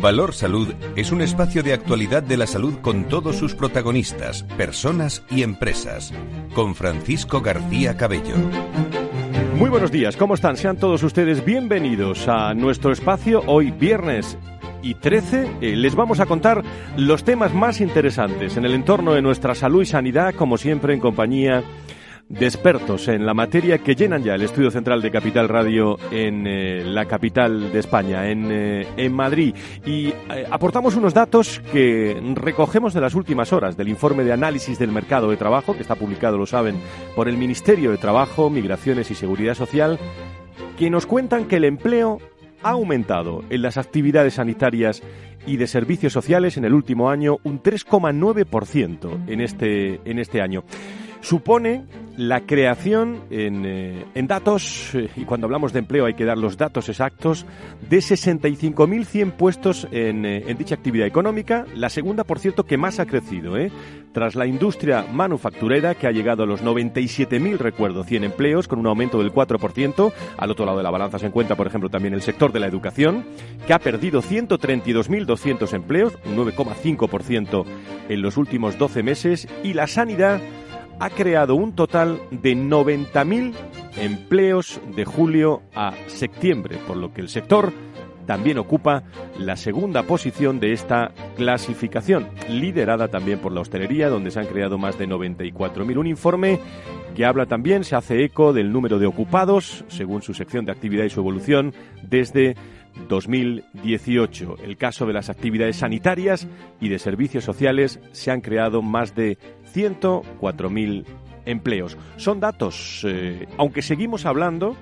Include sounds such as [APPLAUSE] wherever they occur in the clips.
Valor Salud es un espacio de actualidad de la salud con todos sus protagonistas, personas y empresas. Con Francisco García Cabello. Muy buenos días, ¿cómo están? Sean todos ustedes bienvenidos a nuestro espacio hoy viernes y 13 eh, les vamos a contar los temas más interesantes en el entorno de nuestra salud y sanidad, como siempre en compañía de expertos en la materia que llenan ya el estudio central de Capital Radio en eh, la capital de España, en, eh, en Madrid. Y eh, aportamos unos datos que recogemos de las últimas horas del informe de análisis del mercado de trabajo, que está publicado, lo saben, por el Ministerio de Trabajo, Migraciones y Seguridad Social, que nos cuentan que el empleo ha aumentado en las actividades sanitarias y de servicios sociales en el último año un 3,9% en este, en este año supone la creación en, eh, en datos, eh, y cuando hablamos de empleo hay que dar los datos exactos, de 65.100 puestos en, eh, en, dicha actividad económica, la segunda, por cierto, que más ha crecido, tras la industria manufacturera, que ha llegado a los 97.000, recuerdo, 100 empleos, con un aumento del 4%. Al otro lado de la balanza se encuentra, por ejemplo, también el sector de la educación, que ha perdido 132.200 empleos, un 9,5% en los últimos 12 meses, y la sanidad ha creado un total de 90.000 empleos de julio a septiembre, por lo que el sector también ocupa la segunda posición de esta clasificación, liderada también por la hostelería, donde se han creado más de 94.000. Un informe que habla también, se hace eco del número de ocupados, según su sección de actividad y su evolución, desde 2018. El caso de las actividades sanitarias y de servicios sociales se han creado más de 104.000 empleos. Son datos, eh, aunque seguimos hablando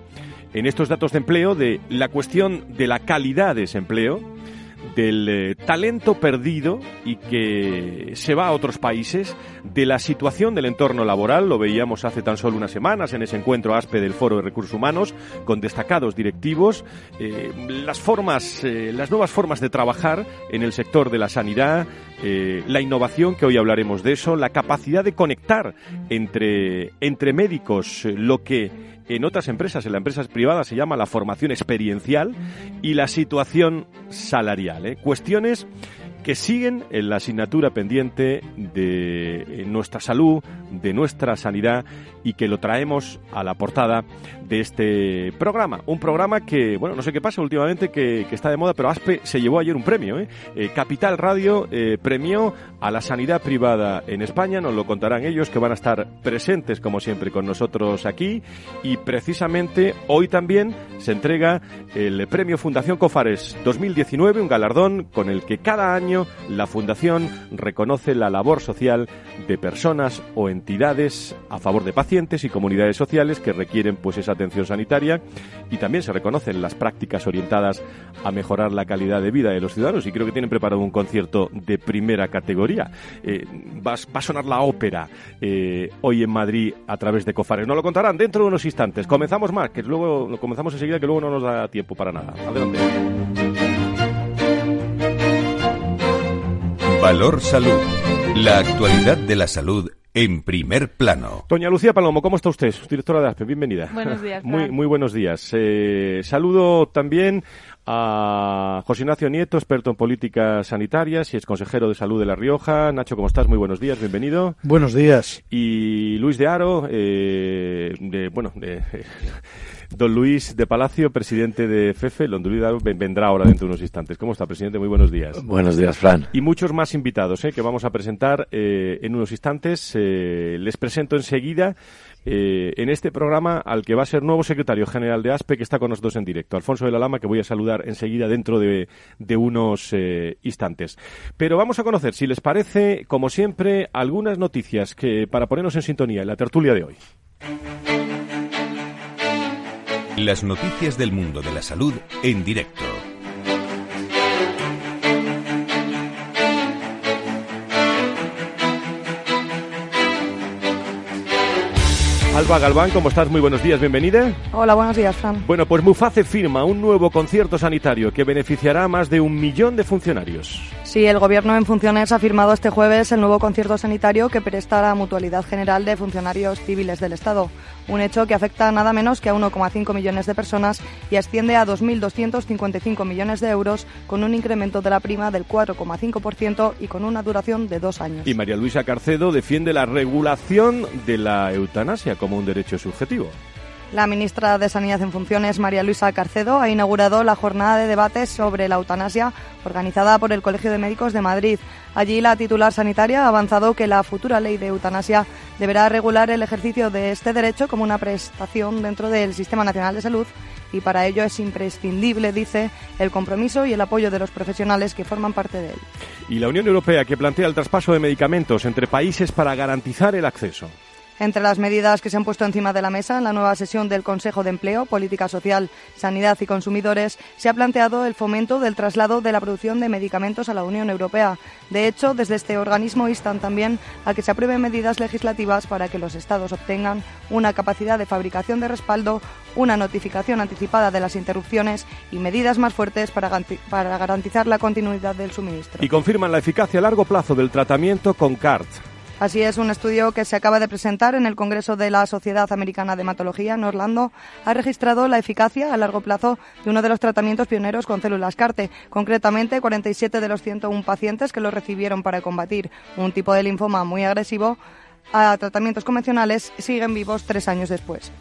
en estos datos de empleo de la cuestión de la calidad de ese empleo, del eh, talento perdido y que se va a otros países, de la situación del entorno laboral, lo veíamos hace tan solo unas semanas en ese encuentro ASPE del Foro de Recursos Humanos, con destacados directivos, eh, las formas, eh, las nuevas formas de trabajar en el sector de la sanidad, la innovación, que hoy hablaremos de eso, la capacidad de conectar entre, entre médicos, lo que en otras empresas, en las empresas privadas se llama la formación experiencial y la situación salarial. ¿eh? Cuestiones que siguen en la asignatura pendiente de nuestra salud, de nuestra sanidad y que lo traemos a la portada de este programa. Un programa que, bueno, no sé qué pasa últimamente, que, está de moda, pero ASPE se llevó ayer un premio. ¿eh? eh Capital Radio eh, premió a la sanidad privada en España, nos lo contarán ellos, que van a estar presentes, como siempre, con nosotros aquí. Y precisamente hoy también se entrega el premio Fundación Cofares 2019, un galardón con el que cada año la Fundación reconoce la labor social de personas o entidades a favor de pacientes y comunidades sociales que requieren pues esa atención sanitaria y también se reconocen las prácticas orientadas a mejorar la calidad de vida de los ciudadanos y creo que tienen preparado un concierto de primera categoría. Eh, va, a sonar la ópera eh, hoy en Madrid a través de Cofares. Nos lo contarán dentro de unos instantes. Comenzamos más, que luego comenzamos enseguida que luego no nos da tiempo para nada. Adelante. Valor Salud. La actualidad de la salud en primer plano. Doña Lucía Palomo, ¿cómo está usted? Directora de ASPE, bienvenida. Buenos días. [LAUGHS] Muy, muy buenos días. Eh, saludo también a José Ignacio Nieto, experto en políticas sanitarias y ex consejero de salud de La Rioja. Nacho, ¿cómo estás? Muy buenos días, bienvenido. Buenos días. Y Luis de Aro, eh, de, bueno, de, Don Luis de Palacio, presidente de FEFE, Luis vendrá ahora dentro de unos instantes. ¿Cómo está, presidente? Muy buenos días. Buenos días, Fran. Y muchos más invitados ¿eh? que vamos a presentar eh, en unos instantes. Eh, les presento enseguida eh, en este programa al que va a ser nuevo secretario general de ASPE, que está con nosotros en directo, Alfonso de la Lama, que voy a saludar enseguida dentro de, de unos instantes. Pero vamos a conocer, si les parece, como siempre, algunas noticias que para ponernos en sintonía en la tertulia de hoy. Las noticias del mundo de la salud en directo. Alba Galván, ¿cómo estás? Muy buenos días, bienvenida. Hola, buenos días, Fran. Bueno, pues Muface firma un nuevo concierto sanitario que beneficiará a más de un millón de funcionarios. Sí, el Gobierno en funciones ha firmado este jueves el nuevo concierto sanitario que presta la Mutualidad General de Funcionarios Civiles del Estado. Un hecho que afecta nada menos que a 1,5 millones de personas y asciende a 2.255 millones de euros, con un incremento de la prima del 4,5% y con una duración de dos años. Y María Luisa Carcedo defiende la regulación de la eutanasia como un derecho subjetivo. La ministra de Sanidad en funciones, María Luisa Carcedo, ha inaugurado la jornada de debates sobre la eutanasia organizada por el Colegio de Médicos de Madrid. Allí la titular sanitaria ha avanzado que la futura ley de eutanasia deberá regular el ejercicio de este derecho como una prestación dentro del Sistema Nacional de Salud y para ello es imprescindible, dice, el compromiso y el apoyo de los profesionales que forman parte de él. Y la Unión Europea que plantea el traspaso de medicamentos entre países para garantizar el acceso. Entre las medidas que se han puesto encima de la mesa en la nueva sesión del Consejo de Empleo, Política Social, Sanidad y Consumidores, se ha planteado el fomento del traslado de la producción de medicamentos a la Unión Europea. De hecho, desde este organismo instan también a que se aprueben medidas legislativas para que los Estados obtengan una capacidad de fabricación de respaldo, una notificación anticipada de las interrupciones y medidas más fuertes para, garantizar la continuidad del suministro. Y confirman la eficacia a largo plazo del tratamiento con CART. Así es, un estudio que se acaba de presentar en el Congreso de la Sociedad Americana de Hematología en Orlando ha registrado la eficacia a largo plazo de uno de los tratamientos pioneros con células CARTE, concretamente 47 de los 101 pacientes que lo recibieron para combatir un tipo de linfoma muy agresivo a tratamientos convencionales siguen vivos tres años después.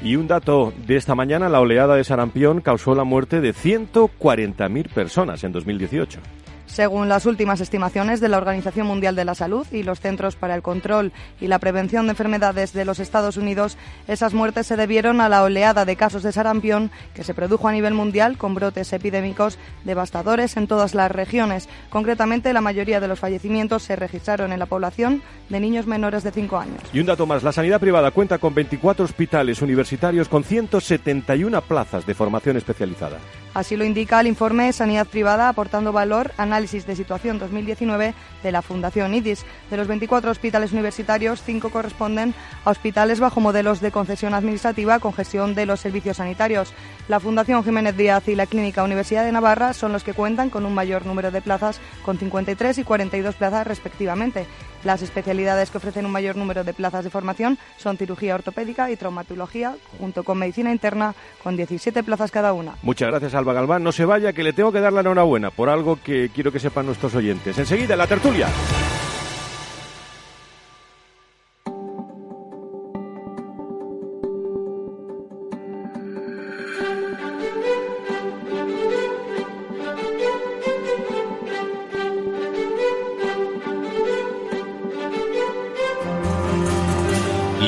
Y un dato de esta mañana, la oleada de sarampión causó la muerte de 140.000 personas en 2018. Según las últimas estimaciones de la Organización Mundial de la Salud y los Centros para el Control y la Prevención de Enfermedades de los Estados Unidos, esas muertes se debieron a la oleada de casos de sarampión que se produjo a nivel mundial con brotes epidémicos devastadores en todas las regiones. Concretamente, la mayoría de los fallecimientos se registraron en la población de niños menores de 5 años. Y un dato más, la sanidad privada cuenta con 24 hospitales universitarios con 171 plazas de formación especializada. Así lo indica el informe Sanidad Privada aportando valor, análisis de situación 2019 de la Fundación IDIS. De los 24 hospitales universitarios, 5 corresponden a hospitales bajo modelos de concesión administrativa con gestión de los servicios sanitarios. La Fundación Jiménez Díaz y la Clínica Universidad de Navarra son los que cuentan con un mayor número de plazas, con 53 y 42 plazas respectivamente. Las especialidades que ofrecen un mayor número de plazas de formación son cirugía ortopédica y traumatología, junto con medicina interna, con 17 plazas cada una. Muchas gracias, Alba Galván. No se vaya, que le tengo que dar la enhorabuena por algo que quiero que sepan nuestros oyentes. Enseguida, la tertulia.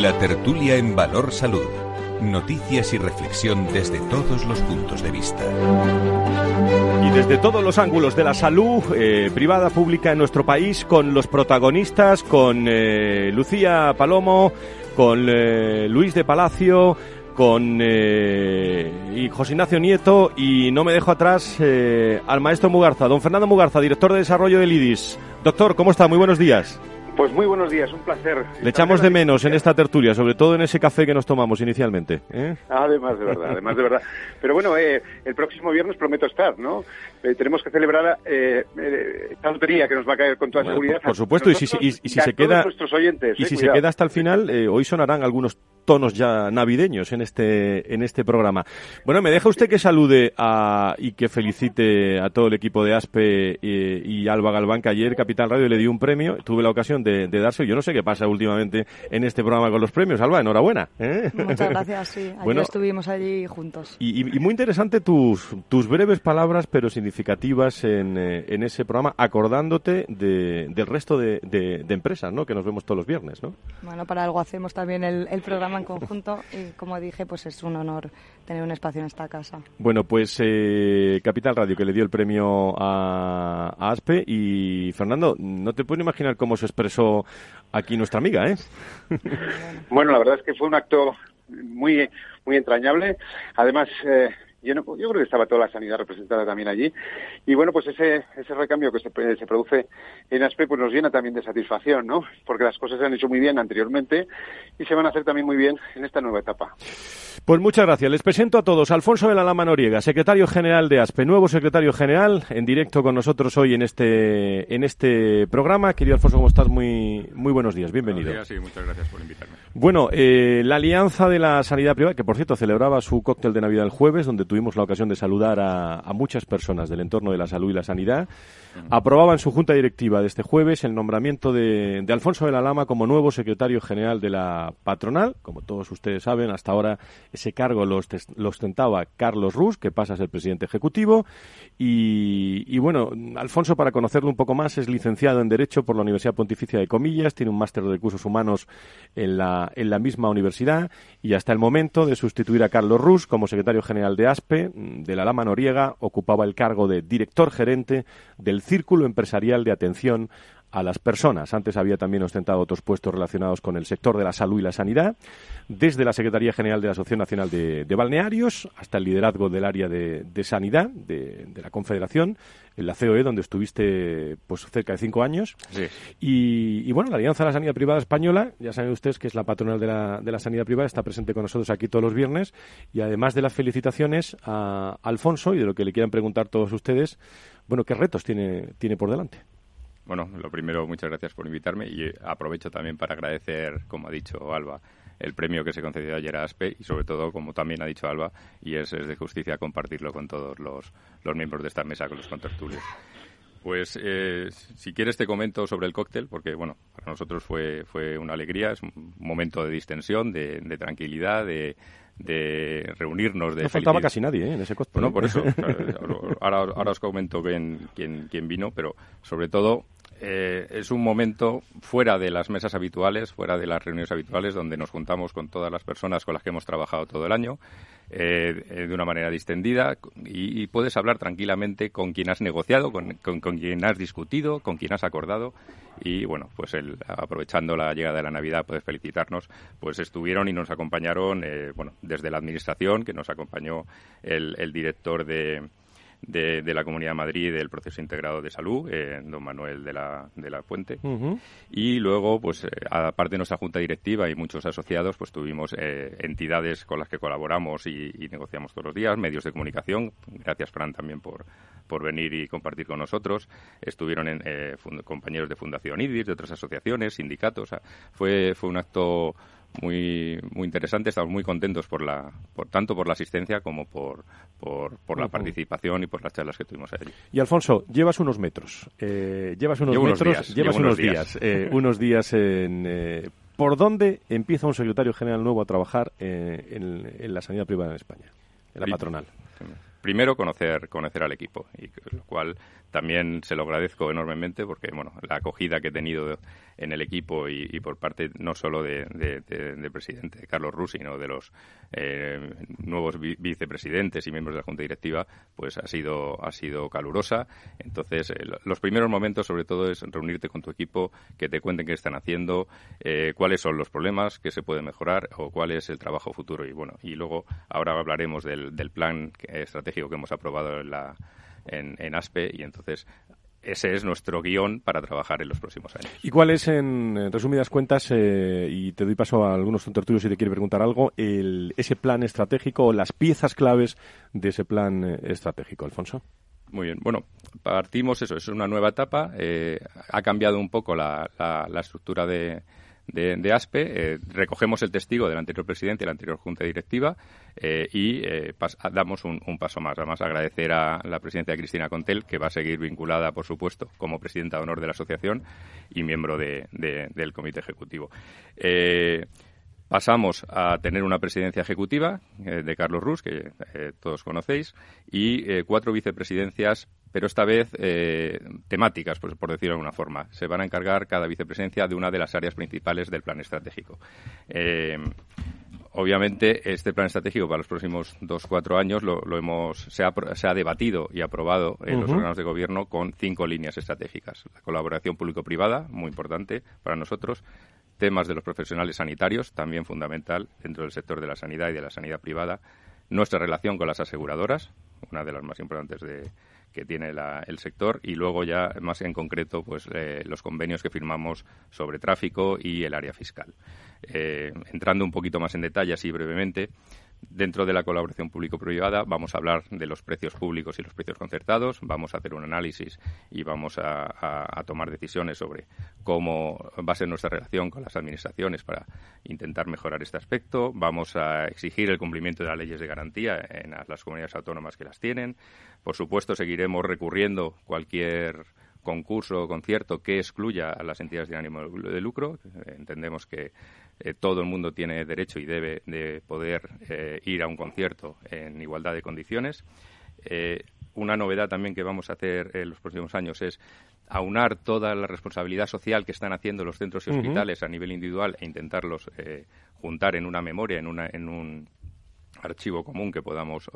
La tertulia en Valor Salud. Noticias y reflexión desde todos los puntos de vista. Y desde todos los ángulos de la salud eh, privada, pública en nuestro país, con los protagonistas, con eh, Lucía Palomo, con eh, Luis de Palacio, con y José Ignacio Nieto y no me dejo atrás al maestro Mugarza, don Fernando Mugarza, director de desarrollo del IDIS. Doctor, ¿cómo está? Muy buenos días. Pues muy buenos días, un placer. Le echamos de menos en esta tertulia, sobre todo en ese café que nos tomamos inicialmente. ¿eh? Además de verdad, además de verdad. Pero bueno, eh, el próximo viernes prometo estar, ¿no? Eh, tenemos que celebrar eh, esta lotería que nos va a caer con toda seguridad. Por, supuesto, y si, y, si se queda, oyentes, y si se queda hasta el final, hoy sonarán algunos tonos ya navideños en este en este programa. Bueno, me deja usted que salude a, y que felicite a todo el equipo de ASPE y, Alba Galván, que ayer Capital Radio le dio un premio. Tuve la ocasión de, de darse. Yo no sé qué pasa últimamente en este programa con los premios. Alba, enhorabuena. ¿eh? Muchas gracias, sí. Ayer [LAUGHS] estuvimos allí juntos. Y, muy interesante tus, tus breves palabras, pero significativas en, eh, en ese programa, acordándote de, del resto de, de, empresas, ¿no? Que nos vemos todos los viernes, ¿no? Bueno, para algo hacemos también el, el programa en conjunto y, como dije, pues es un honor tener un espacio en esta casa. Bueno, pues eh, Capital Radio, que le dio el premio a, a ASPE y Fernando, no te puedo imaginar cómo se expresó aquí nuestra amiga, ¿eh? bueno, la verdad es que fue un acto muy, muy entrañable. Además, eh, yo, yo creo que estaba toda la sanidad representada también allí. Y bueno, pues ese, ese recambio que se, se produce en ASPE pues nos llena también de satisfacción, ¿no? Porque las cosas se han hecho muy bien anteriormente y se van a hacer también muy bien en esta nueva etapa. Pues muchas gracias. Les presento a todos Alfonso de la Lama Noriega, secretario general de ASPE, nuevo secretario general, en directo con nosotros hoy en este en este programa. Querido Alfonso, ¿cómo estás? Muy muy buenos días, bienvenido. Buenos días y muchas gracias por invitarme. Bueno, eh, la Alianza de la Sanidad Privada, que por cierto celebraba su cóctel de Navidad el jueves, donde tuvimos la ocasión de saludar a, a muchas personas del entorno de la salud y la sanidad, aprobaba en su junta directiva de este jueves el nombramiento de, de Alfonso de la Lama como nuevo secretario general de la patronal. Como todos ustedes saben, hasta ahora ese cargo lo, ostentaba Carlos Rus, que pasa a ser presidente ejecutivo. Y, y bueno, Alfonso, para conocerlo un poco más, es licenciado en Derecho por la Universidad Pontificia de Comillas, tiene un máster de recursos humanos en la, en la misma universidad y hasta el momento de sustituir a Carlos Rus como secretario general de ASPE, de la Lama Noriega, ocupaba el cargo de director gerente del Círculo Empresarial de Atención a las personas. Antes había también ostentado otros puestos relacionados con el sector de la salud y la sanidad, desde la Secretaría General de la Asociación Nacional de, de Balnearios hasta el liderazgo del área de, de sanidad de, de la Confederación, en la COE, donde estuviste pues cerca de cinco años. Sí. Y, y, bueno, la Alianza de la Sanidad Privada Española, ya saben ustedes que es la patronal de la, de la sanidad privada, está presente con nosotros aquí todos los viernes. Y además de las felicitaciones a Alfonso y de lo que le quieran preguntar todos ustedes, bueno, ¿qué retos tiene, tiene por delante? Bueno, lo primero, muchas gracias por invitarme y eh, aprovecho también para agradecer, como ha dicho Alba, el premio que se concedió ayer a ASPE y sobre todo, como también ha dicho Alba, y es, es de justicia compartirlo con todos los, los miembros de esta mesa, con los contertulios. Pues eh, si quieres te comento sobre el cóctel, porque bueno, para nosotros fue, fue una alegría, es un momento de distensión, de, de tranquilidad, de, de reunirnos, de No faltaba felicidad. casi nadie ¿eh? en ese cóctel. Bueno, ¿eh? por eso. [LAUGHS] ahora, ahora os comento quién, quién, quién vino, pero sobre todo eh, es un momento fuera de las mesas habituales, fuera de las reuniones habituales, donde nos juntamos con todas las personas con las que hemos trabajado todo el año, eh, eh, de una manera distendida, y, puedes hablar tranquilamente con quien has negociado, con, quien has discutido, con quien has acordado, y bueno, pues el, aprovechando la llegada de la Navidad, puedes felicitarnos, pues estuvieron y nos acompañaron, bueno, desde la administración, que nos acompañó el director de, de, de, la Comunidad de Madrid del proceso integrado de salud, eh, don Manuel de la, de la Puente. Uh -huh. Y luego, pues, eh, aparte de nuestra junta directiva y muchos asociados, pues tuvimos eh, entidades con las que colaboramos y, y, negociamos todos los días, medios de comunicación. Gracias, Fran, también por, por venir y compartir con nosotros. Estuvieron en, eh, compañeros de Fundación IDIS, de otras asociaciones, sindicatos. O sea, fue, fue un acto muy muy interesante estamos muy contentos por la por tanto por la asistencia como por por, por la uh -huh. participación y por las charlas que tuvimos allí. Y Alfonso llevas unos metros eh, llevas unos Llevo metros unos días, llevas unos días, eh, unos días en eh, por dónde empieza un secretario general nuevo a trabajar eh, en, en, la sanidad privada en España en la patronal primero conocer conocer al equipo y lo cual también se lo agradezco enormemente porque bueno la acogida que he tenido en el equipo y, por parte no solo de, de, de presidente Carlos Rus sino de los eh, nuevos vi vicepresidentes y miembros de la junta directiva pues ha sido ha sido calurosa. Entonces eh, los primeros momentos sobre todo es reunirte con tu equipo que te cuenten qué están haciendo eh, cuáles son los problemas que se puede mejorar o cuál es el trabajo futuro. Y bueno y luego ahora hablaremos del, del plan estratégico que hemos aprobado en la en, en ASPE y entonces ese es nuestro guion para trabajar en los próximos años. ¿Y cuál es, en resumidas cuentas, eh, y te doy paso a algunos tertulios si te quiere preguntar algo, el, ese plan estratégico o las piezas claves de ese plan eh, estratégico, Alfonso? Muy bien. Bueno, partimos eso. Es una nueva etapa. Eh, ha cambiado un poco la, la, la estructura de, de, ASPE, eh, recogemos el testigo del anterior presidente y la anterior junta directiva eh, y eh, damos un, paso más. Además, agradecer a la presidenta Cristina Contel, que va a seguir vinculada, por supuesto, como presidenta de honor de la asociación y miembro de, del comité ejecutivo. Pasamos a tener una presidencia ejecutiva eh, de Carlos Rus, que eh, todos conocéis, y eh, cuatro vicepresidencias, pero esta vez temáticas, pues, por decirlo de alguna forma. Se van a encargar cada vicepresidencia de una de las áreas principales del plan estratégico. obviamente, este plan estratégico para los próximos dos, cuatro años lo, lo hemos, se ha, se, ha, debatido y aprobado en uh -huh. los órganos de gobierno con cinco líneas estratégicas. La colaboración público-privada, muy importante para nosotros temas de los profesionales sanitarios, también fundamental dentro del sector de la sanidad y de la sanidad privada, nuestra relación con las aseguradoras, una de las más importantes que tiene el sector y luego ya más en concreto pues eh, los convenios que firmamos sobre tráfico y el área fiscal. Eh, entrando un poquito más en detalle así brevemente, Dentro de la colaboración público-privada vamos a hablar de los precios públicos y los precios concertados, vamos a hacer un análisis y vamos a, tomar decisiones sobre cómo va a ser nuestra relación con las administraciones para intentar mejorar este aspecto. Vamos a exigir el cumplimiento de las leyes de garantía en las comunidades autónomas que las tienen. Por supuesto, seguiremos recurriendo cualquier concurso o concierto que excluya a las entidades de ánimo de lucro. Entendemos que eh, todo el mundo tiene derecho y debe de poder eh, ir a un concierto en igualdad de condiciones. Eh, una novedad también que vamos a hacer en los próximos años es aunar toda la responsabilidad social que están haciendo los centros y hospitales a nivel individual e intentarlos juntar en una memoria, en, una, en un archivo común que podamos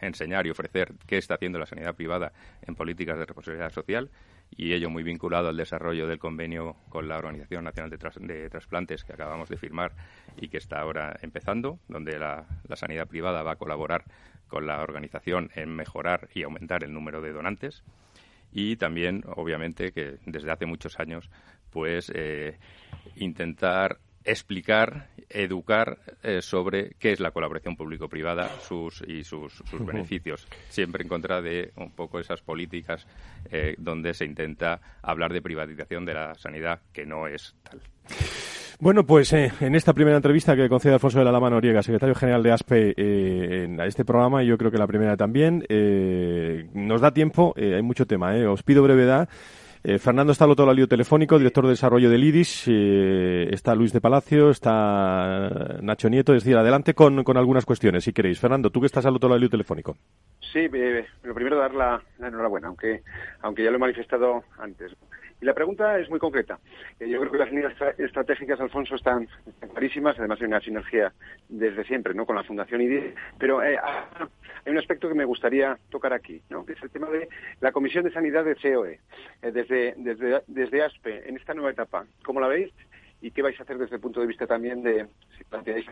enseñar y ofrecer qué está haciendo la sanidad privada en políticas de responsabilidad social y ello muy vinculado al desarrollo del convenio con la Organización Nacional de, Trasplantes que acabamos de firmar y que está ahora empezando, donde la, sanidad privada va a colaborar con la organización en mejorar y aumentar el número de donantes. Y también, obviamente, que desde hace muchos años, pues eh, intentar explicar, educar eh, sobre qué es la colaboración público-privada sus, y sus, beneficios, siempre en contra de un poco esas políticas eh, donde se intenta hablar de privatización de la sanidad, que no es tal. Bueno, pues eh, en esta primera entrevista que concede Alfonso de la Lama Noriega, secretario general de ASPE, en este programa, y yo creo que la primera también, nos da tiempo, hay mucho tema, os pido brevedad. Eh, Fernando está al otro lado telefónico, director de desarrollo del IDIS. Eh, está Luis de Palacio, está Nacho Nieto. Es decir, adelante con, algunas cuestiones, si queréis. Fernando, tú que estás al otro lado telefónico. Sí, eh, lo primero dar la, enhorabuena, aunque, aunque ya lo he manifestado antes. Y la pregunta es muy concreta. yo creo que las líneas estratégicas, Alfonso, están, clarísimas. Además, hay una sinergia desde siempre ¿no? con la Fundación IDIS. Pero hay un aspecto que me gustaría tocar aquí, ¿no? que es el tema de la Comisión de Sanidad de COE, eh, desde, desde, desde ASPE, en esta nueva etapa. ¿Cómo la veis? ¿Y qué vais a hacer desde el punto de vista también de si planteáis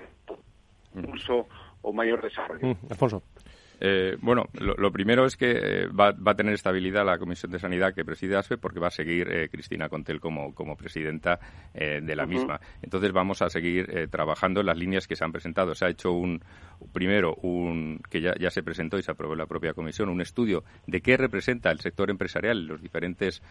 un uso o mayor desarrollo? Mm, Alfonso. Eh, bueno, lo, primero es que eh, va, a tener estabilidad la Comisión de Sanidad que preside ASPE porque va a seguir eh, Cristina Contel como, como presidenta de la misma. Entonces vamos a seguir trabajando en las líneas que se han presentado. Se ha hecho un, primero, un que ya, ya se presentó y se aprobó en la propia comisión, un estudio de qué representa el sector empresarial, los diferentes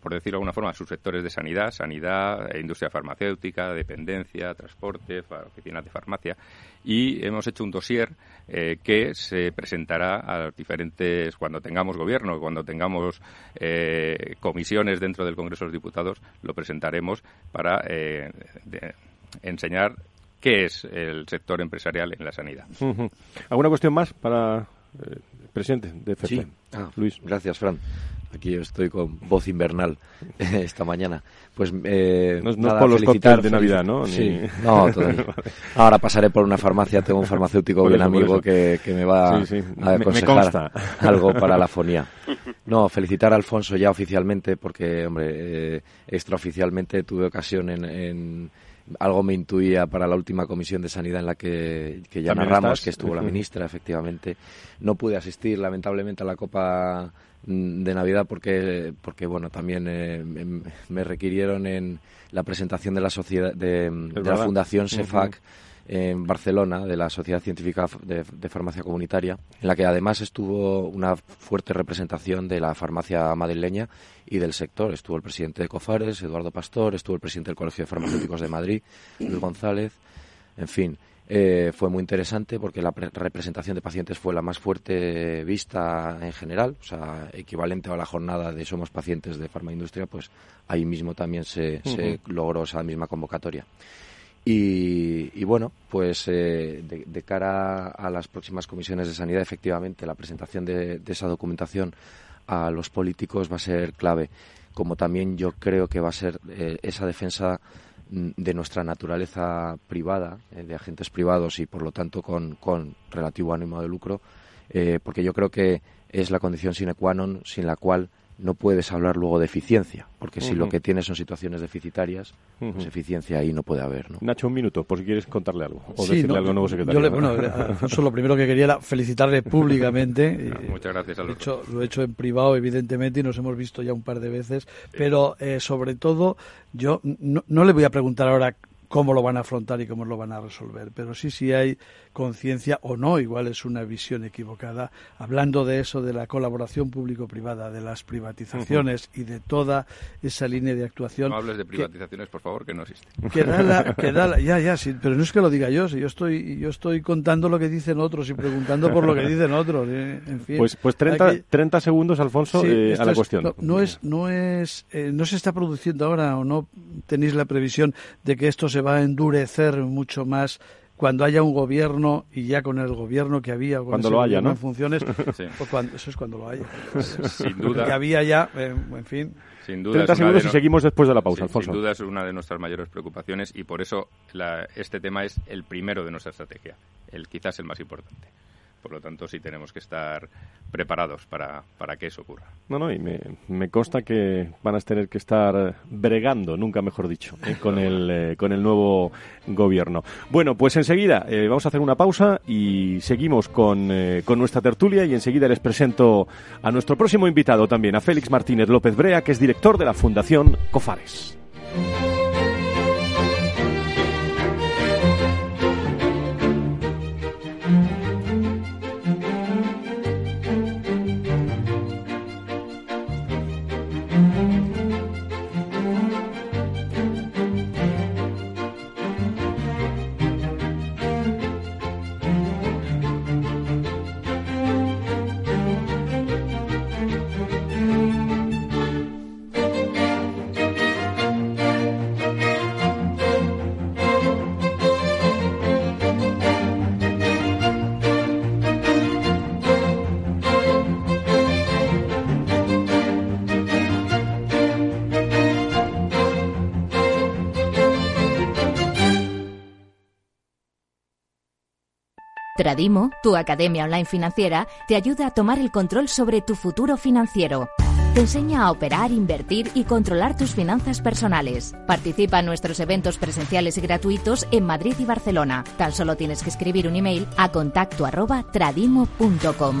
por decirlo de alguna forma, subsectores de sanidad, sanidad, industria farmacéutica, dependencia, transporte, oficinas de farmacia, y hemos hecho un dossier eh, que se presentará a los diferentes, cuando tengamos gobierno, cuando tengamos eh, comisiones dentro del Congreso de los Diputados, lo presentaremos para eh, enseñar qué es el sector empresarial en la sanidad. ¿Alguna cuestión más para el presidente de FP? Sí. Ah, Luis. Gracias, Fran. Aquí estoy con voz invernal [LAUGHS] esta mañana. Pues eh, no, nada, por los felicitar, de Navidad, ¿no? Sí, no, todavía. [LAUGHS] Ahora pasaré por una farmacia, tengo un farmacéutico bien amigo que, que, me va a aconsejar [LAUGHS] algo para la fonía. No, felicitar a Alfonso ya oficialmente porque, hombre, eh, extraoficialmente tuve ocasión en, algo me intuía para la última comisión de sanidad en la que, que ya narramos, que estuvo la ministra, efectivamente. No pude asistir, lamentablemente, a la Copa de Navidad porque, porque bueno, también eh, me, requirieron en la presentación de la sociedad de, la Fundación SEFAC en Barcelona, de la Sociedad Científica de, Farmacia Comunitaria, en la que además estuvo una fuerte representación de la farmacia madrileña y del sector. Estuvo el presidente de COFARES, Eduardo Pastor, estuvo el presidente del Colegio de Farmacéuticos de Madrid, Luis González, en fin. Eh, fue muy interesante porque la representación de pacientes fue la más fuerte vista en general, o sea, equivalente a la jornada de Somos Pacientes de Farmaindustria, pues ahí mismo también se, logró esa misma convocatoria. Y, bueno, pues eh, de, cara a las próximas comisiones de sanidad, efectivamente, la presentación de esa documentación a los políticos va a ser clave, como también yo creo que va a ser eh, esa defensa de nuestra naturaleza privada, eh, de agentes privados y por lo tanto con, con relativo ánimo de lucro, eh, porque yo creo que es la condición sine qua non sin la cual no puedes hablar luego de eficiencia, porque si lo que tienes son situaciones deficitarias, pues eficiencia ahí no puede haber. ¿no? Nacho, un minuto, por si quieres contarle algo o decirle algo nuevo secretario. Yo bueno, [LAUGHS] Alfonso, lo primero que quería era felicitarle públicamente. [LAUGHS] muchas gracias, Lo he, hecho, lo he hecho en privado, evidentemente, y nos hemos visto ya un par de veces, pero eh, sobre todo, yo no, no le voy a preguntar ahora cómo lo van a afrontar y cómo lo van a resolver. Pero sí, sí hay conciencia o no, igual es una visión equivocada, hablando de eso, de la colaboración público-privada, de las privatizaciones y de toda esa línea de actuación. No hables de privatizaciones, por favor, que no existe. Que da [LAUGHS] ya, ya, sí, pero no es que lo diga yo, si yo estoy, yo estoy contando lo que dicen otros y preguntando por lo que dicen otros. Eh, en fin, pues, pues 30, 30 segundos, Alfonso, eh, a la cuestión. No, es, no es, eh, no se está produciendo ahora o no tenéis la previsión de que esto se va a endurecer mucho más cuando haya un gobierno y ya con el gobierno que había cuando lo haya, ¿no? en funciones, [LAUGHS] cuando, eso es cuando lo haya. Sin duda. Que había ya, eh, en fin. Sin duda 30 segundos y seguimos después de la pausa, Alfonso. Sin duda es una de nuestras mayores preocupaciones y por eso este tema es el primero de nuestra estrategia, el quizás el más importante. Por lo tanto, sí tenemos que estar preparados para, para que eso ocurra. No, no, y me, me, consta que van a tener que estar bregando, nunca mejor dicho, eh, [LAUGHS] con, el, eh, con el nuevo gobierno. Bueno, pues enseguida eh, vamos a hacer una pausa y seguimos con, con nuestra tertulia y enseguida les presento a nuestro próximo invitado también, a Félix Martínez López Brea, que es director de la Fundación COFARES. Tradimo, tu academia online financiera, te ayuda a tomar el control sobre tu futuro financiero. Te enseña a operar, invertir y controlar tus finanzas personales. Participa en nuestros eventos presenciales y gratuitos en Madrid y Barcelona. Tan solo tienes que escribir un email a contacto tradimo.com.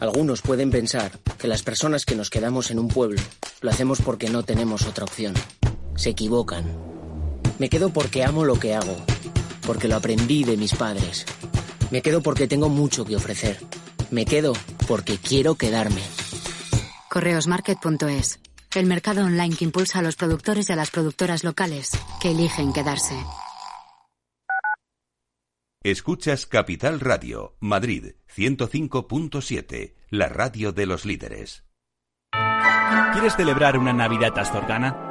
Algunos pueden pensar que las personas que nos quedamos en un pueblo lo hacemos porque no tenemos otra opción. Se equivocan. Me quedo porque amo lo que hago, porque lo aprendí de mis padres. Me quedo porque tengo mucho que ofrecer. Me quedo porque quiero quedarme. Correosmarket.es, el mercado online que impulsa a los productores y a las productoras locales que eligen quedarse. Escuchas Capital Radio, Madrid 105.7, la radio de los líderes. ¿Quieres celebrar una Navidad astorgana?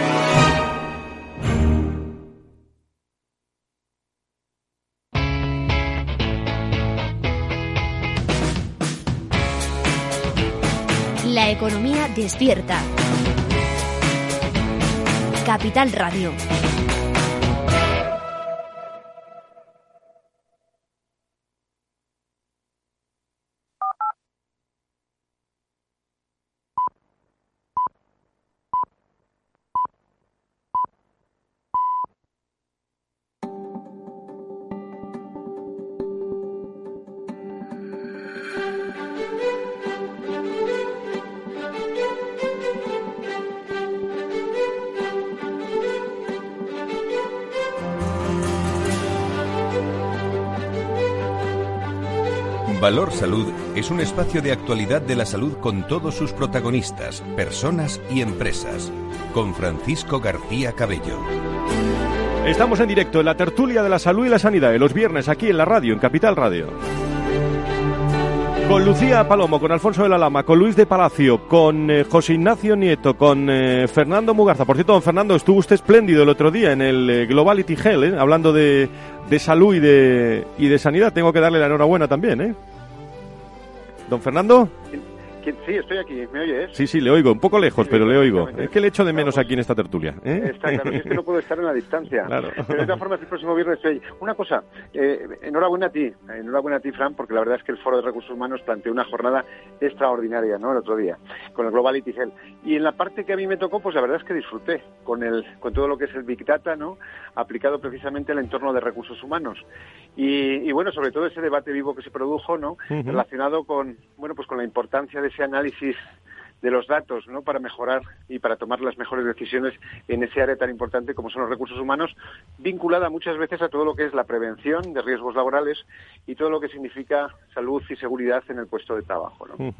Despierta. Capital Radio. Valor Salud es un espacio de actualidad de la salud con todos sus protagonistas, personas y empresas. Con Francisco García Cabello. Estamos en directo en la tertulia de la salud y la sanidad de los viernes aquí en la radio, en Capital Radio. Con Lucía Palomo, con Alfonso de la Lama, con Luis de Palacio, con eh, José Ignacio Nieto, con eh, Fernando Mugarza. Por cierto, don Fernando, estuvo usted espléndido el otro día en el eh, Globality Hell, hablando de, de salud y de, y de sanidad. Tengo que darle la enhorabuena también, ¿eh? Don Fernando. Sí, estoy aquí, ¿me oyes? Sí, sí, le oigo, un poco lejos, pero le oigo. Es que le echo de menos aquí en esta tertulia. ¿eh? Está claro, es que no puedo estar en la distancia. [LAUGHS] Claro. Pero de todas formas, el próximo viernes estoy. Una cosa, eh, enhorabuena a ti, enhorabuena a ti, Fran, porque la verdad es que el Foro de Recursos Humanos planteó una jornada extraordinaria, ¿no? El otro día, con el Globality Health. Y en la parte que a mí me tocó, pues la verdad es que disfruté con, el, con todo lo que es el Big Data, ¿no? Aplicado precisamente al entorno de recursos humanos. Y, bueno, sobre todo ese debate vivo que se produjo, ¿no? Relacionado con, bueno, pues con la importancia de ese análisis de los datos ¿no? para mejorar y para tomar las mejores decisiones en ese área tan importante como son los recursos humanos, vinculada muchas veces a todo lo que es la prevención de riesgos laborales y todo lo que significa salud y seguridad en el puesto de trabajo. ¿no?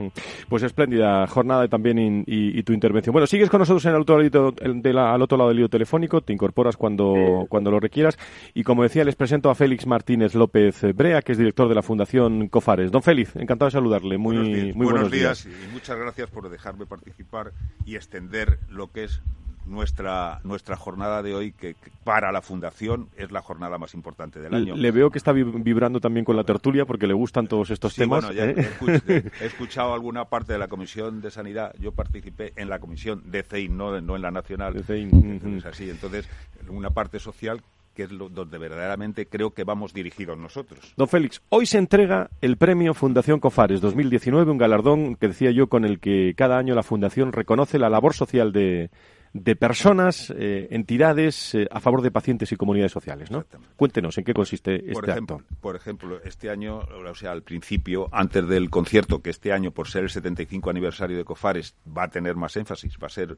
Pues espléndida jornada también y, tu intervención. Bueno, sigues con nosotros en el otro lado, de al otro lado del lío telefónico, te incorporas cuando, cuando lo requieras y como decía les presento a Félix Martínez López Brea, que es director de la Fundación Cofares. Don Félix, encantado de saludarle. Muy buenos días, muy buenos, días. y muchas gracias por dejar participar y extender lo que es nuestra nuestra jornada de hoy que, para la fundación es la jornada más importante del año. Le veo que está vibrando también con la tertulia porque le gustan todos estos temas. Bueno, ya ¿eh? [LAUGHS] he, escuchado alguna parte de la comisión de sanidad. Yo participé en la comisión de CEIN, no, no en la nacional. De CEIN. así, entonces una parte social que es lo, donde verdaderamente creo que vamos dirigidos nosotros. Don Félix, hoy se entrega el premio Fundación Cofares 2019, un galardón que decía yo con el que cada año la Fundación reconoce la labor social de, de personas, eh, entidades eh, a favor de pacientes y comunidades sociales, ¿no? Cuéntenos en qué consiste este ejemplo, Por ejemplo, este año, o sea, al principio, antes del concierto, que este año, por ser el 75 aniversario de Cofares, va a tener más énfasis, va a ser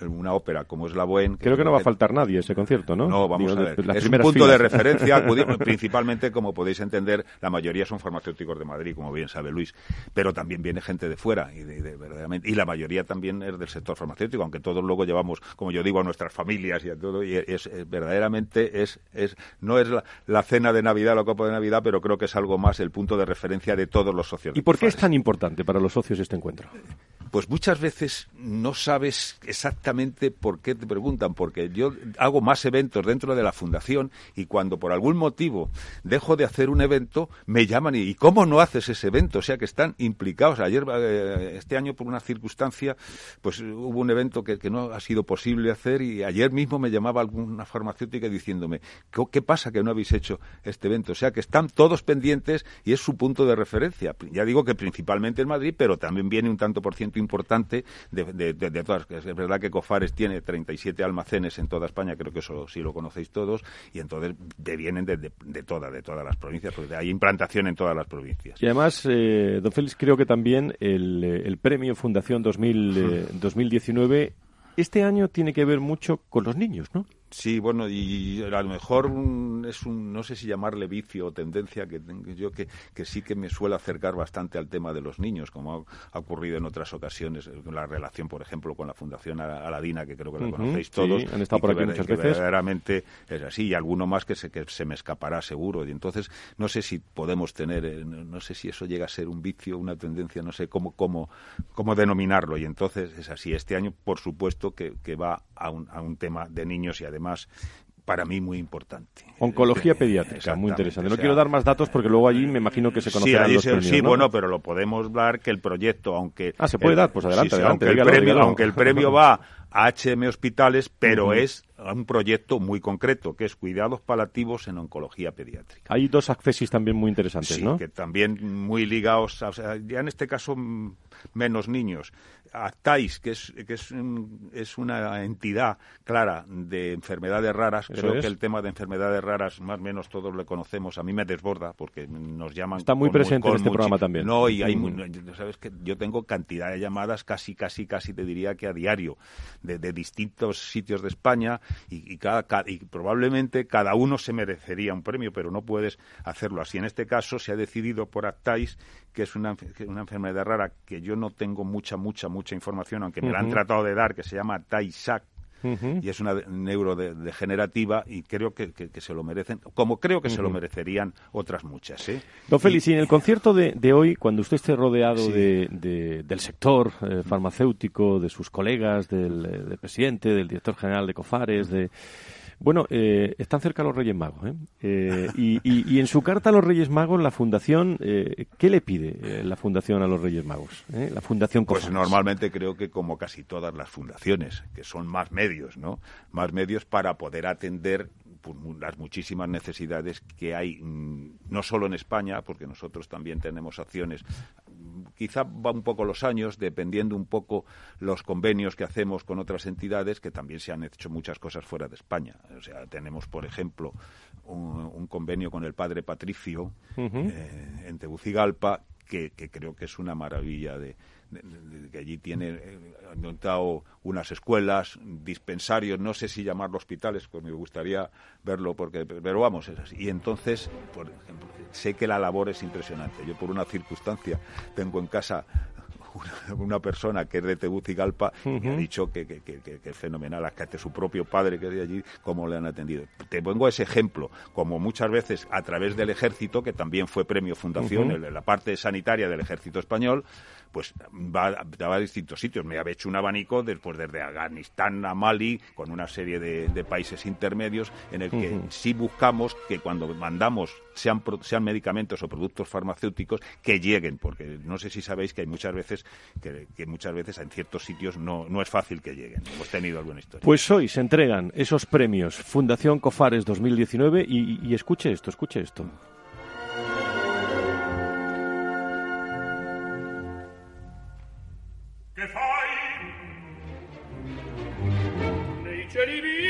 una ópera como es la Buen. Creo que no va a faltar nadie ese concierto, ¿no? No, vamos a ver. Es un punto de referencia, [LAUGHS] principalmente, como podéis entender, la mayoría son farmacéuticos de Madrid, como bien sabe Luis, pero también viene gente de fuera y, verdaderamente, y la mayoría también es del sector farmacéutico, aunque todos luego llevamos, como yo digo, a nuestras familias y a todo, y es, verdaderamente es, es no es la, cena de Navidad, la copa de Navidad, pero creo que es algo más el punto de referencia de todos los socios. ¿Y por qué es tan importante para los socios este encuentro? Pues muchas veces no sabes exactamente por qué te preguntan, porque yo hago más eventos dentro de la fundación y cuando por algún motivo dejo de hacer un evento, me llaman y, ¿cómo no haces ese evento? O sea que están implicados. Ayer, eh, este año, por una circunstancia, pues hubo un evento que, no ha sido posible hacer y ayer mismo me llamaba alguna farmacéutica diciéndome, ¿qué, pasa que no habéis hecho este evento? O sea que están todos pendientes y es su punto de referencia. Ya digo que principalmente en Madrid, pero también viene un tanto por ciento importante de, de, todas. Es verdad que Cofares tiene 37 almacenes en toda España, creo que eso sí lo conocéis todos, y entonces vienen de, de, todas, de todas las provincias, porque hay implantación en todas las provincias. Y además, eh, don Félix, creo que también el, el premio Fundación 2000, 2019 este año tiene que ver mucho con los niños, ¿no? Sí, bueno, y a lo mejor es un, no sé si llamarle vicio o tendencia que tengo yo que, que sí que me suele acercar bastante al tema de los niños, como ha, ocurrido en otras ocasiones, la relación, por ejemplo, con la Fundación Aladina, que creo que la conocéis todos. han estado por aquí muchas veces. Verdaderamente es así, y alguno más que se, que se me escapará seguro. Y entonces, no sé si podemos tener, eh, no sé si eso llega a ser un vicio, una tendencia, no sé cómo, cómo, cómo denominarlo. Y entonces es así. Este año, por supuesto, que, que va a un, a un tema de niños y además además para mí muy importante. Oncología pediátrica, muy interesante. No quiero dar más datos porque luego allí me imagino que se conocerán sí, los Sí, bueno, pero lo podemos dar que el proyecto, aunque... Ah, ¿se puede dar? Pues adelante, adelante. Aunque, el premio, aunque, el premio, va a HM Hospitales, pero es un proyecto muy concreto, que es cuidados palativos en oncología pediátrica. Hay dos accesis también muy interesantes, sí, que también muy ligados, o sea, ya en este caso menos niños, Actais, que es, que es, es, una entidad clara de enfermedades raras. Creo que el tema de enfermedades raras, más o menos todos lo conocemos. A mí me desborda porque nos llaman. Está muy presente en este programa también. No, y hay, mm. sabes que yo tengo cantidad de llamadas, casi, casi, casi te diría que a diario, de, distintos sitios de España y, y probablemente cada uno se merecería un premio, pero no puedes hacerlo así. En este caso se ha decidido por Actais que es una, una enfermedad rara que yo no tengo mucha, mucha, mucha información, aunque me la han tratado de dar, que se llama Tai-Sachs y es una neurodegenerativa y creo que, se lo merecen, como creo que se lo merecerían otras muchas. ¿eh? Don Félix, y, en el concierto de, hoy, cuando usted esté rodeado de, del sector eh, farmacéutico, de sus colegas, del, eh, del, presidente, del director general de COFARES, de bueno, eh, están cerca los Reyes Magos. ¿eh? eh y, en su carta a los Reyes Magos, la Fundación, eh, ¿qué le pide la Fundación a los Reyes Magos? La Fundación Pues normalmente creo que como casi todas las fundaciones, que son más medios, ¿no? Más medios para poder atender pues, las muchísimas necesidades que hay, mm, no solo en España, porque nosotros también tenemos acciones quizá va un poco los años, dependiendo un poco los convenios que hacemos con otras entidades, que también se han hecho muchas cosas fuera de España. O sea, tenemos, por ejemplo, un, convenio con el padre Patricio eh, en Tegucigalpa, que, creo que es una maravilla de, que allí tiene eh, montado unas escuelas, dispensarios, no sé si llamarlo hospitales, pues me gustaría verlo, porque, pero vamos, es así. Y entonces, por ejemplo, sé que la labor es impresionante. Yo por una circunstancia tengo en casa una, persona que es de Tegucigalpa y me ha dicho que, es fenomenal, hasta su propio padre que es de allí, cómo le han atendido. Te pongo ese ejemplo, como muchas veces a través del ejército, que también fue premio fundación, la parte sanitaria del ejército español, pues va, a distintos sitios. Me había hecho un abanico después desde Afganistán a Mali, con una serie de, países intermedios, en el que sí buscamos que cuando mandamos, sean, sean medicamentos o productos farmacéuticos, que lleguen, porque no sé si sabéis que hay muchas veces, que, muchas veces en ciertos sitios no, no es fácil que lleguen. Hemos tenido alguna historia. Pues hoy se entregan esos premios Fundación Cofares 2019 y, y escuche esto, escuche esto. Ready, be?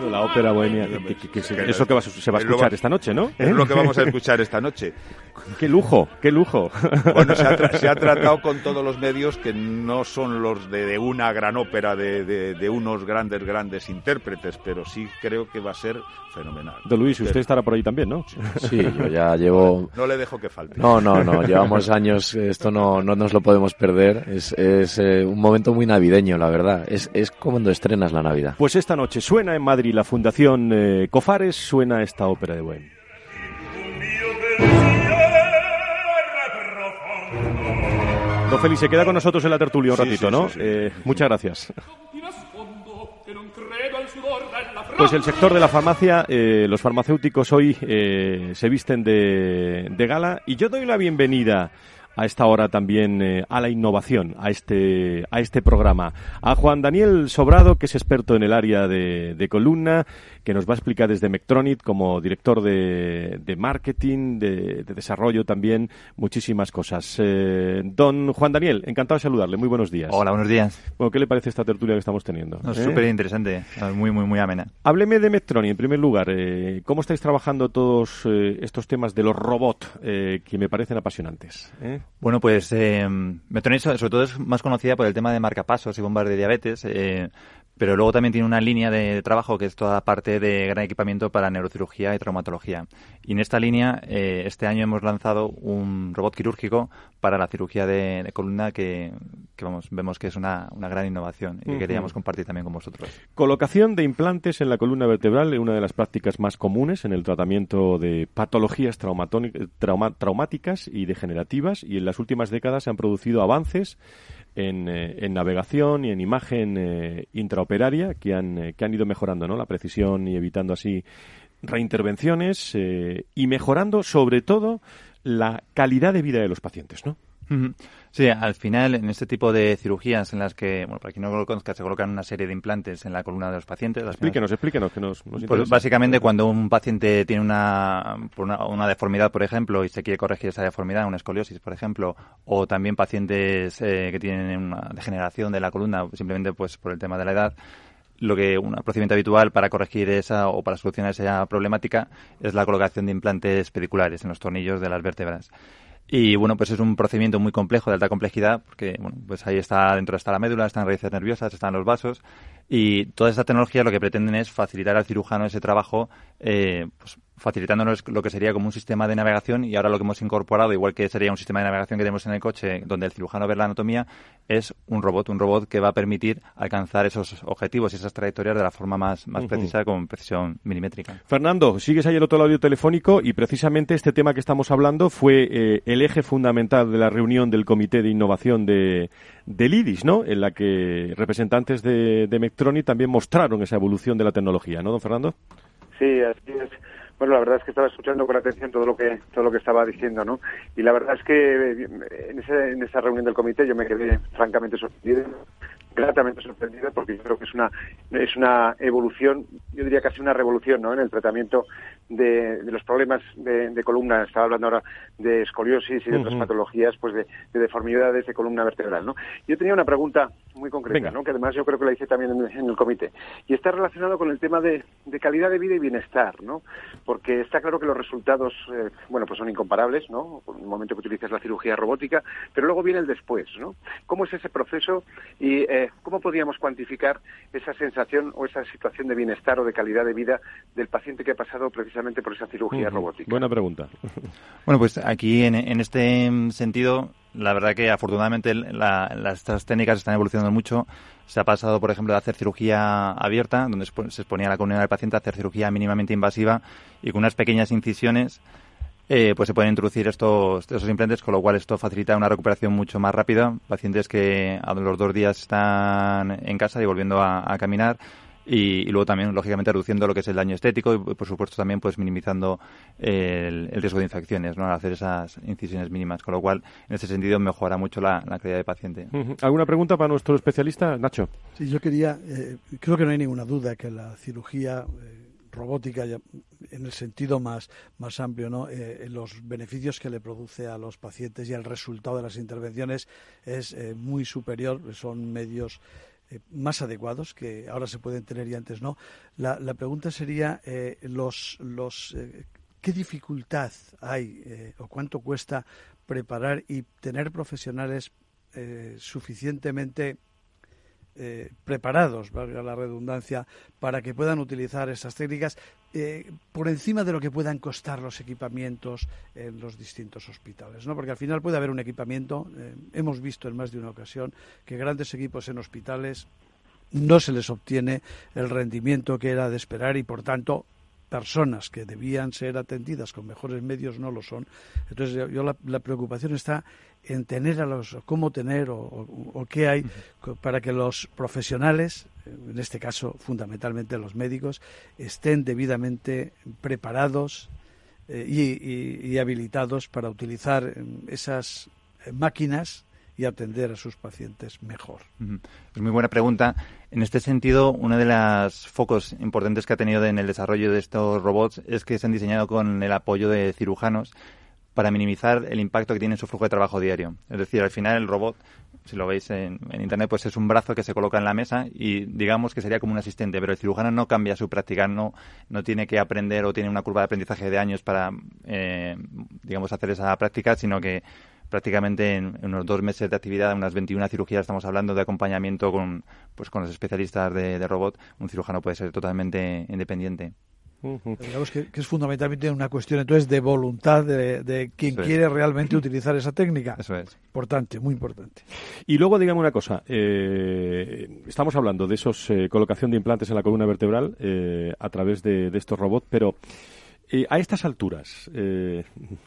Bueno, la ópera bohemia, eso que se va a escuchar esta noche, ¿no? Es lo que vamos a [LAUGHS] escuchar esta noche. ¡Qué lujo! ¡Qué lujo! Bueno, se ha, [LAUGHS] tratado con todos los medios que no son los de, una gran ópera de, de, unos grandes, grandes intérpretes, pero sí creo que va a ser fenomenal. Don Luis, usted estará por ahí también, ¿no? Sí, yo ya llevo... No le dejo que falte. No, no, no, llevamos años, esto no, no nos lo podemos perder. Es, es eh, un momento muy navideño, la verdad. Es, es como cuando estrenas la Navidad. Pues esta noche suena en Madrid la Fundación eh, Cofares, suena esta ópera de Buen. Don Félix, se queda con nosotros en la tertulia un ratito, ¿no? Eh, muchas gracias. Pues el sector de la farmacia, eh, los farmacéuticos hoy eh, se visten de, de, gala y yo doy la bienvenida a esta hora también eh, a la innovación, a este, a este programa. A Juan Daniel Sobrado, que es experto en el área de, de columna, que nos va a explicar desde Mectronit como director de, de marketing, de, de, desarrollo también, muchísimas cosas. Eh, don Juan Daniel, encantado de saludarle. Muy buenos días. Hola, buenos días. Bueno, ¿qué le parece esta tertulia que estamos teniendo? ¿Eh? Súper interesante, muy, muy, muy amena. Hábleme de Mectronit, en primer lugar. Eh, ¿Cómo estáis trabajando todos estos temas de los robots que me parecen apasionantes? Bueno, pues Mectronit sobre todo es más conocida por el tema de marcapasos y bombas de diabetes pero luego también tiene una línea de trabajo que es toda parte de gran equipamiento para neurocirugía y traumatología. Y en esta línea, eh, este año hemos lanzado un robot quirúrgico para la cirugía de, columna que, vamos, vemos que es una, gran innovación y que queríamos compartir también con vosotros. Colocación de implantes en la columna vertebral es una de las prácticas más comunes en el tratamiento de patologías traumáticas y degenerativas y en las últimas décadas se han producido avances eh, en, navegación y en imagen eh, intraoperaria que han, eh, que han ido mejorando ¿no? la precisión y evitando así reintervenciones y mejorando sobre todo la calidad de vida de los pacientes, ¿no? Sí, al final, en este tipo de cirugías en las que, bueno, para quien no lo conozca, se colocan una serie de implantes en la columna de los pacientes. Explíquenos, explíquenos, que nos, pues básicamente, cuando un paciente tiene una, una, deformidad, por ejemplo, y se quiere corregir esa deformidad, una escoliosis, por ejemplo, o también pacientes eh, que tienen una degeneración de la columna, simplemente pues por el tema de la edad, lo que un procedimiento habitual para corregir esa o para solucionar esa problemática es la colocación de implantes pediculares en los tornillos de las vértebras. Y bueno, pues es un procedimiento muy complejo, de alta complejidad, porque bueno, pues ahí está, dentro está la médula, están raíces nerviosas, están los vasos, y toda esta tecnología lo que pretenden es facilitar al cirujano ese trabajo, eh, pues facilitándonos lo que sería como un sistema de navegación y ahora lo que hemos incorporado, igual que sería un sistema de navegación que tenemos en el coche donde el cirujano ve la anatomía, es un robot, un robot que va a permitir alcanzar esos objetivos y esas trayectorias de la forma más, más precisa con precisión milimétrica. Fernando, sigues ahí el otro audio telefónico y precisamente este tema que estamos hablando fue eh, el eje fundamental de la reunión del Comité de Innovación de, del IDIS, ¿no? En la que representantes de, de Mectronic también mostraron esa evolución de la tecnología, ¿no, don Fernando? Sí, así es. Bueno, la verdad es que estaba escuchando con atención todo lo que todo lo que estaba diciendo, ¿no? Y la verdad es que en, ese, en esa reunión del comité yo me quedé francamente sorprendido gratamente sorprendido porque yo creo que es una es una evolución, yo diría casi una revolución, ¿no? En el tratamiento de, los problemas de, columna. Estaba hablando ahora de escoliosis y de otras patologías, pues de, deformidades de columna vertebral, ¿no? Yo tenía una pregunta muy concreta, ¿no? Que además yo creo que la hice también en, el comité y está relacionado con el tema de, calidad de vida y bienestar, ¿no? Porque está claro que los resultados, eh, bueno, pues son incomparables, ¿no? En el momento que utilizas la cirugía robótica, pero luego viene el después, ¿no? ¿Cómo es ese proceso y eh, ¿cómo podríamos cuantificar esa sensación o esa situación de bienestar o de calidad de vida del paciente que ha pasado precisamente por esa cirugía robótica? Buena pregunta. [LAUGHS] Bueno, pues aquí en, este sentido, la verdad que afortunadamente las, técnicas están evolucionando mucho. Se ha pasado, por ejemplo, de hacer cirugía abierta, donde se exponía la comunidad del paciente, a hacer cirugía mínimamente invasiva y con unas pequeñas incisiones eh, pues se pueden introducir estos, estos implantes, con lo cual esto facilita una recuperación mucho más rápida. Pacientes que a los dos días están en casa y volviendo a, caminar. Y, luego también, lógicamente, reduciendo lo que es el daño estético y, por supuesto, también pues minimizando el, riesgo de infecciones ¿no? al hacer esas incisiones mínimas. Con lo cual, en ese sentido, mejora mucho la, calidad de paciente. ¿Alguna pregunta para nuestro especialista, Nacho? Sí, yo quería, eh, creo que no hay ninguna duda que la cirugía eh, robótica en el sentido más, más amplio, ¿no? Eh, los beneficios que le produce a los pacientes y el resultado de las intervenciones es eh, muy superior, son medios eh, más adecuados que ahora se pueden tener y antes no. La, la pregunta sería los, los qué dificultad hay o cuánto cuesta preparar y tener profesionales suficientemente eh, preparados, valga la redundancia, para que puedan utilizar esas técnicas eh, por encima de lo que puedan costar los equipamientos en los distintos hospitales, ¿no? Porque al final puede haber un equipamiento. Eh, hemos visto en más de una ocasión que grandes equipos en hospitales no se les obtiene el rendimiento que era de esperar y por tanto personas que debían ser atendidas con mejores medios no lo son. Entonces, yo, la, preocupación está en tener a los, cómo tener o, qué hay para que los profesionales, en este caso fundamentalmente los médicos, estén debidamente preparados eh, y, habilitados para utilizar eh, esas máquinas y atender a sus pacientes mejor. Es muy buena pregunta. En este sentido, uno de los focos importantes que ha tenido en el desarrollo de estos robots es que se han diseñado con el apoyo de cirujanos para minimizar el impacto que tiene en su flujo de trabajo diario. Es decir, al final el robot, si lo veis en, Internet, pues es un brazo que se coloca en la mesa y digamos que sería como un asistente, pero el cirujano no cambia su práctica, no, no tiene que aprender o tiene una curva de aprendizaje de años para, eh, digamos, hacer esa práctica, sino que prácticamente en, unos dos meses de actividad, unas 21 cirugías, estamos hablando de acompañamiento con, pues, con los especialistas de, robot, un cirujano puede ser totalmente independiente. Digamos que, es fundamentalmente una cuestión entonces de voluntad de, quien quiere realmente utilizar esa técnica. Eso es. Importante, muy importante. Y luego, dígame una cosa. Eh, estamos hablando de esos eh, colocación de implantes en la columna vertebral eh, a través de, de estos robots, pero eh, a estas alturas, eh,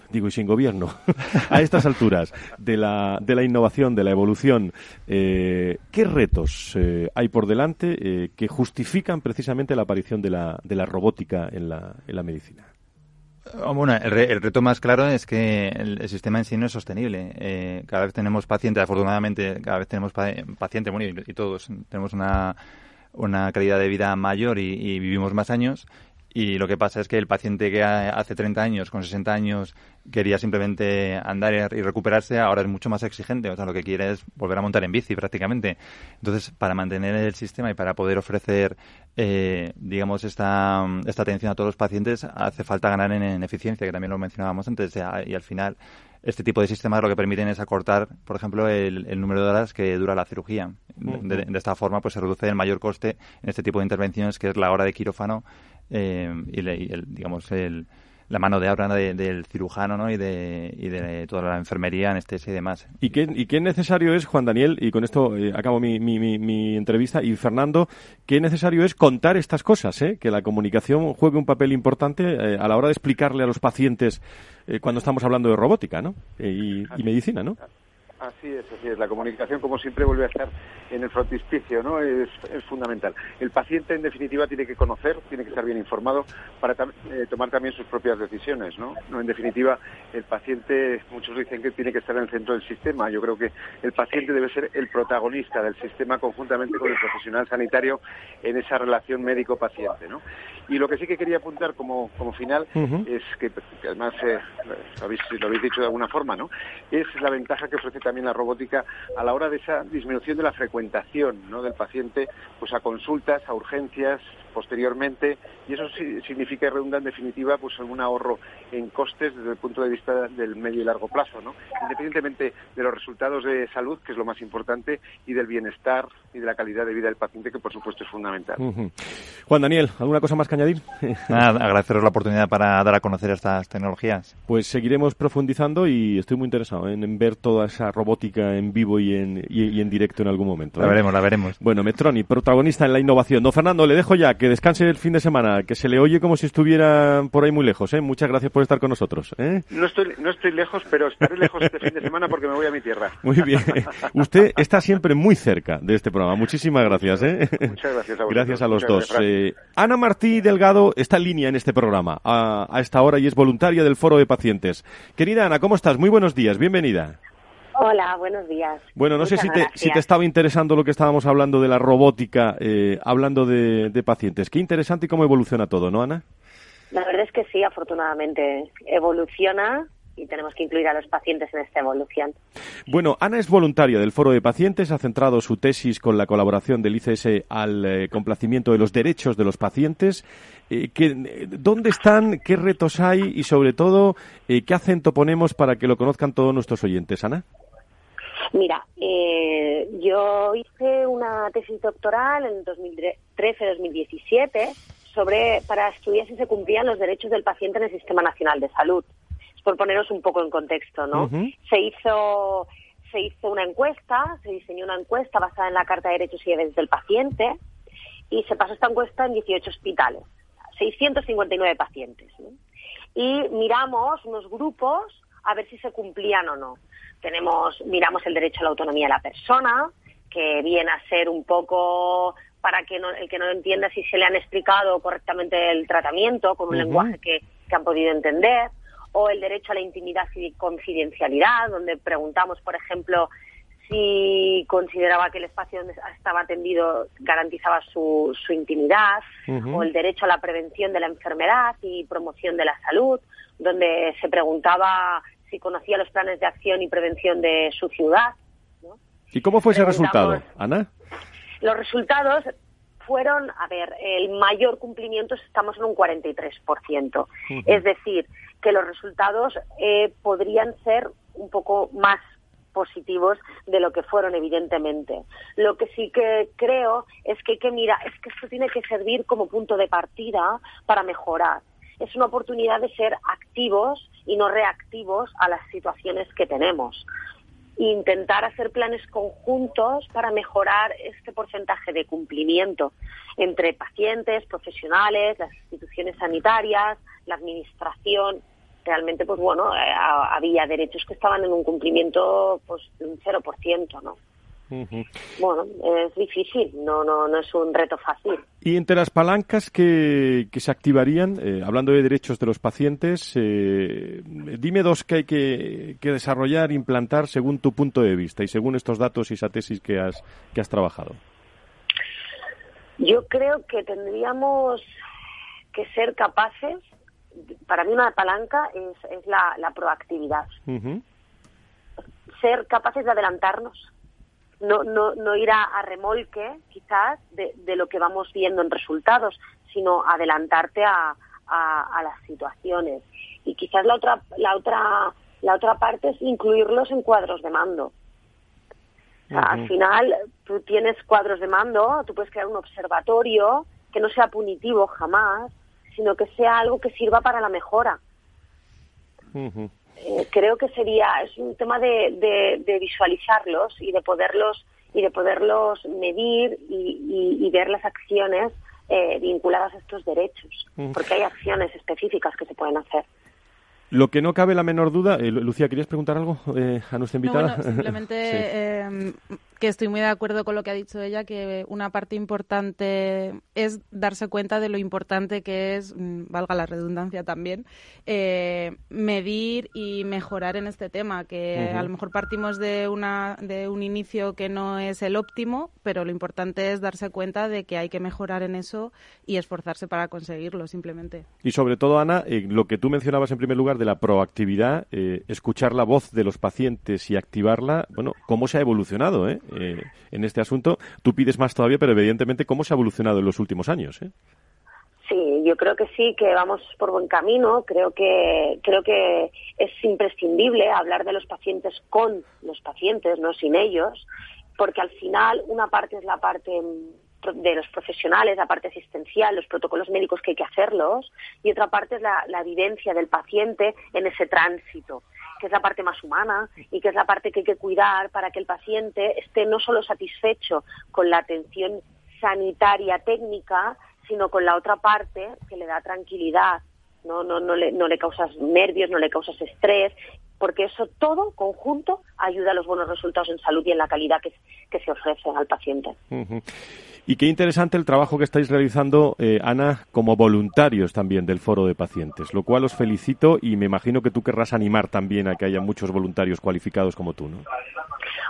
digo y sin gobierno, [LAUGHS] a estas alturas de la, de la innovación, de la evolución, eh, ¿qué retos hay por delante que justifican precisamente la aparición de la, de la robótica en la, en la medicina? Bueno, el, reto más claro es que el, sistema en sí no es sostenible. cada vez tenemos pacientes, afortunadamente, cada vez tenemos pacientes, bueno, y, todos tenemos una, una calidad de vida mayor y vivimos más años Y lo que pasa es que el paciente que hace 30 años, con 60 años, quería simplemente andar y recuperarse, ahora es mucho más exigente. O sea, lo que quiere es volver a montar en bici prácticamente. Entonces, para mantener el sistema y para poder ofrecer, eh, digamos, esta, esta atención a todos los pacientes, hace falta ganar en, eficiencia, que también lo mencionábamos antes. Y al final, este tipo de sistemas lo que permiten es acortar, por ejemplo, el, número de horas que dura la cirugía. de, de, esta forma, pues se reduce el mayor coste en este tipo de intervenciones, que es la hora de quirófano eh, y, el, digamos el, la mano de obra del cirujano ¿no? y, de, y de toda la enfermería, anestesia y demás. ¿Y qué, y qué necesario es, Juan Daniel, y con esto eh, acabo mi, mi, mi, entrevista, y Fernando, qué necesario es contar estas cosas, ¿eh? que la comunicación juegue un papel importante eh, a la hora de explicarle a los pacientes cuando estamos hablando de robótica ¿no? y, y medicina, ¿no? Así es, así es. La comunicación, como siempre, vuelve a estar en el frontispicio, ¿no? Es, fundamental. El paciente, en definitiva, tiene que conocer, tiene que estar bien informado para eh, tomar también sus propias decisiones, ¿no? ¿no? En definitiva, el paciente, muchos dicen que tiene que estar en el centro del sistema. Yo creo que el paciente debe ser el protagonista del sistema conjuntamente con el profesional sanitario en esa relación médico-paciente, ¿no? Y lo que sí que quería apuntar como, como final es que, además eh, lo, habéis, lo habéis dicho de alguna forma, ¿no? Es la ventaja que ofrece también la robótica a la hora de esa disminución de la frecuentación ¿no? del paciente pues a consultas, a urgencias, posteriormente y eso significa y redunda en definitiva pues algún ahorro en costes desde el punto de vista del medio y largo plazo, ¿no? Independientemente de los resultados de salud, que es lo más importante, y del bienestar y de la calidad de vida del paciente, que por supuesto es fundamental. Juan Daniel, ¿alguna cosa más que añadir? [LAUGHS] Nada, agradeceros la oportunidad para dar a conocer estas tecnologías. Pues seguiremos profundizando y estoy muy interesado en, ver toda esa robótica en vivo y en, y, en directo en algún momento. La ¿eh? veremos, la veremos. Bueno, Metroni, protagonista en la innovación. Don Fernando, le dejo ya que descanse el fin de semana, que se le oye como si estuviera por ahí muy lejos. ¿eh? Muchas gracias por estar con nosotros. ¿eh? No, estoy, no estoy lejos, pero estaré lejos este fin de semana porque me voy a mi tierra. [LAUGHS] Muy bien. Usted está siempre muy cerca de este programa. Muchísimas gracias. ¿eh? Muchas gracias a Gracias a los dos. Eh, Ana Martí Delgado está en línea en este programa a, a esta hora y es voluntaria del Foro de Pacientes. Querida Ana, ¿cómo estás? Muy buenos días. Bienvenida. Hola, buenos días. Bueno, no sé si te, si te, estaba interesando lo que estábamos hablando de la robótica, eh, hablando de, pacientes. Qué interesante y cómo evoluciona todo, ¿no, Ana? La verdad es que sí, afortunadamente. Evoluciona y tenemos que incluir a los pacientes en esta evolución. Bueno, Ana es voluntaria del Foro de Pacientes, ha centrado su tesis con la colaboración del ICS al eh, complacimiento de los derechos de los pacientes. Eh, ¿Dónde están? ¿Qué retos hay? Y sobre todo, ¿qué acento ponemos para que lo conozcan todos nuestros oyentes, Ana? Mira, eh, yo hice una tesis doctoral en 2013-2017 sobre para estudiar si se cumplían los derechos del paciente en el Sistema Nacional de Salud. Es por poneros un poco en contexto, ¿no? Se hizo se hizo una encuesta, se diseñó una encuesta basada en la Carta de Derechos y Deberes del Paciente y se pasó esta encuesta en 18 hospitales, 659 pacientes. Y miramos unos grupos a ver si se cumplían o no. Tenemos, miramos el derecho a la autonomía de la persona, que viene a ser un poco para que el que no entienda si se le han explicado correctamente el tratamiento con un lenguaje que, han podido entender, o el derecho a la intimidad y confidencialidad, donde preguntamos, por ejemplo, si consideraba que el espacio donde estaba atendido garantizaba su, su intimidad, o el derecho a la prevención de la enfermedad y promoción de la salud, donde se preguntaba si conocía los planes de acción y prevención de su ciudad. ¿Y cómo fue ese resultado, Ana? Los resultados fueron, a ver, el mayor cumplimiento estamos en un 43%. Es decir, que los resultados eh, podrían ser un poco más positivos de lo que fueron evidentemente. Lo que sí que creo es que, que mira, es que esto tiene que servir como punto de partida para mejorar. Es una oportunidad de ser activos y no reactivos a las situaciones que tenemos. Intentar hacer planes conjuntos para mejorar este porcentaje de cumplimiento entre pacientes, profesionales, las instituciones sanitarias, la administración. Realmente, pues bueno, eh, había derechos que estaban en un cumplimiento pues de un 0%, ¿no? Bueno, es difícil, no, no, no es un reto fácil. Y entre las palancas que, que se activarían, eh, hablando de derechos de los pacientes, eh, dime dos que hay que, que, desarrollar, implantar según tu punto de vista y según estos datos y esa tesis que has, que has trabajado. Yo creo que tendríamos que ser capaces, para mí una palanca es, es la, proactividad. Ser capaces de adelantarnos, no, no, no ir a, remolque quizás de, de, lo que vamos viendo en resultados, sino adelantarte a, a, las situaciones. Y quizás la otra, la otra, la otra parte es incluirlos en cuadros de mando. Al final, tú tienes cuadros de mando, tú puedes crear un observatorio que no sea punitivo jamás, sino que sea algo que sirva para la mejora. Eh, creo que sería es un tema de, de, visualizarlos y de poderlos y de poderlos medir y, ver las acciones eh, vinculadas a estos derechos, porque hay acciones específicas que se pueden hacer. Lo que no cabe la menor duda, eh, Lucía, ¿querías preguntar algo a nuestra invitada? simplemente [LAUGHS] que estoy muy de acuerdo con lo que ha dicho ella, que una parte importante es darse cuenta de lo importante que es, mm, valga la redundancia también, eh, medir y mejorar en este tema, que a lo mejor partimos de, una, de un inicio que no es el óptimo, pero lo importante es darse cuenta de que hay que mejorar en eso y esforzarse para conseguirlo, simplemente. Y sobre todo, Ana, eh, lo que tú mencionabas en primer lugar de la proactividad, eh, escuchar la voz de los pacientes y activarla, bueno, ¿cómo se ha evolucionado? Eh? Eh, en este asunto. Tú pides más todavía, pero evidentemente, ¿cómo se ha evolucionado en los últimos años? Eh? Sí, yo creo que sí, que vamos por buen camino. Creo que creo que es imprescindible hablar de los pacientes con los pacientes, no sin ellos, porque al final una parte es la parte de los profesionales, la parte asistencial, los protocolos médicos que hay que hacerlos, y otra parte es la, la vivencia del paciente en ese tránsito que es la parte más humana y que es la parte que hay que cuidar para que el paciente esté no solo satisfecho con la atención sanitaria técnica, sino con la otra parte que le da tranquilidad, no, no, no, le, no le causas nervios, no le causas estrés, porque eso todo conjunto ayuda a los buenos resultados en salud y en la calidad que, se ofrece al paciente. Y qué interesante el trabajo que estáis realizando, eh, Ana, como voluntarios también del Foro de Pacientes, lo cual os felicito y me imagino que tú querrás animar también a que haya muchos voluntarios cualificados como tú, ¿no?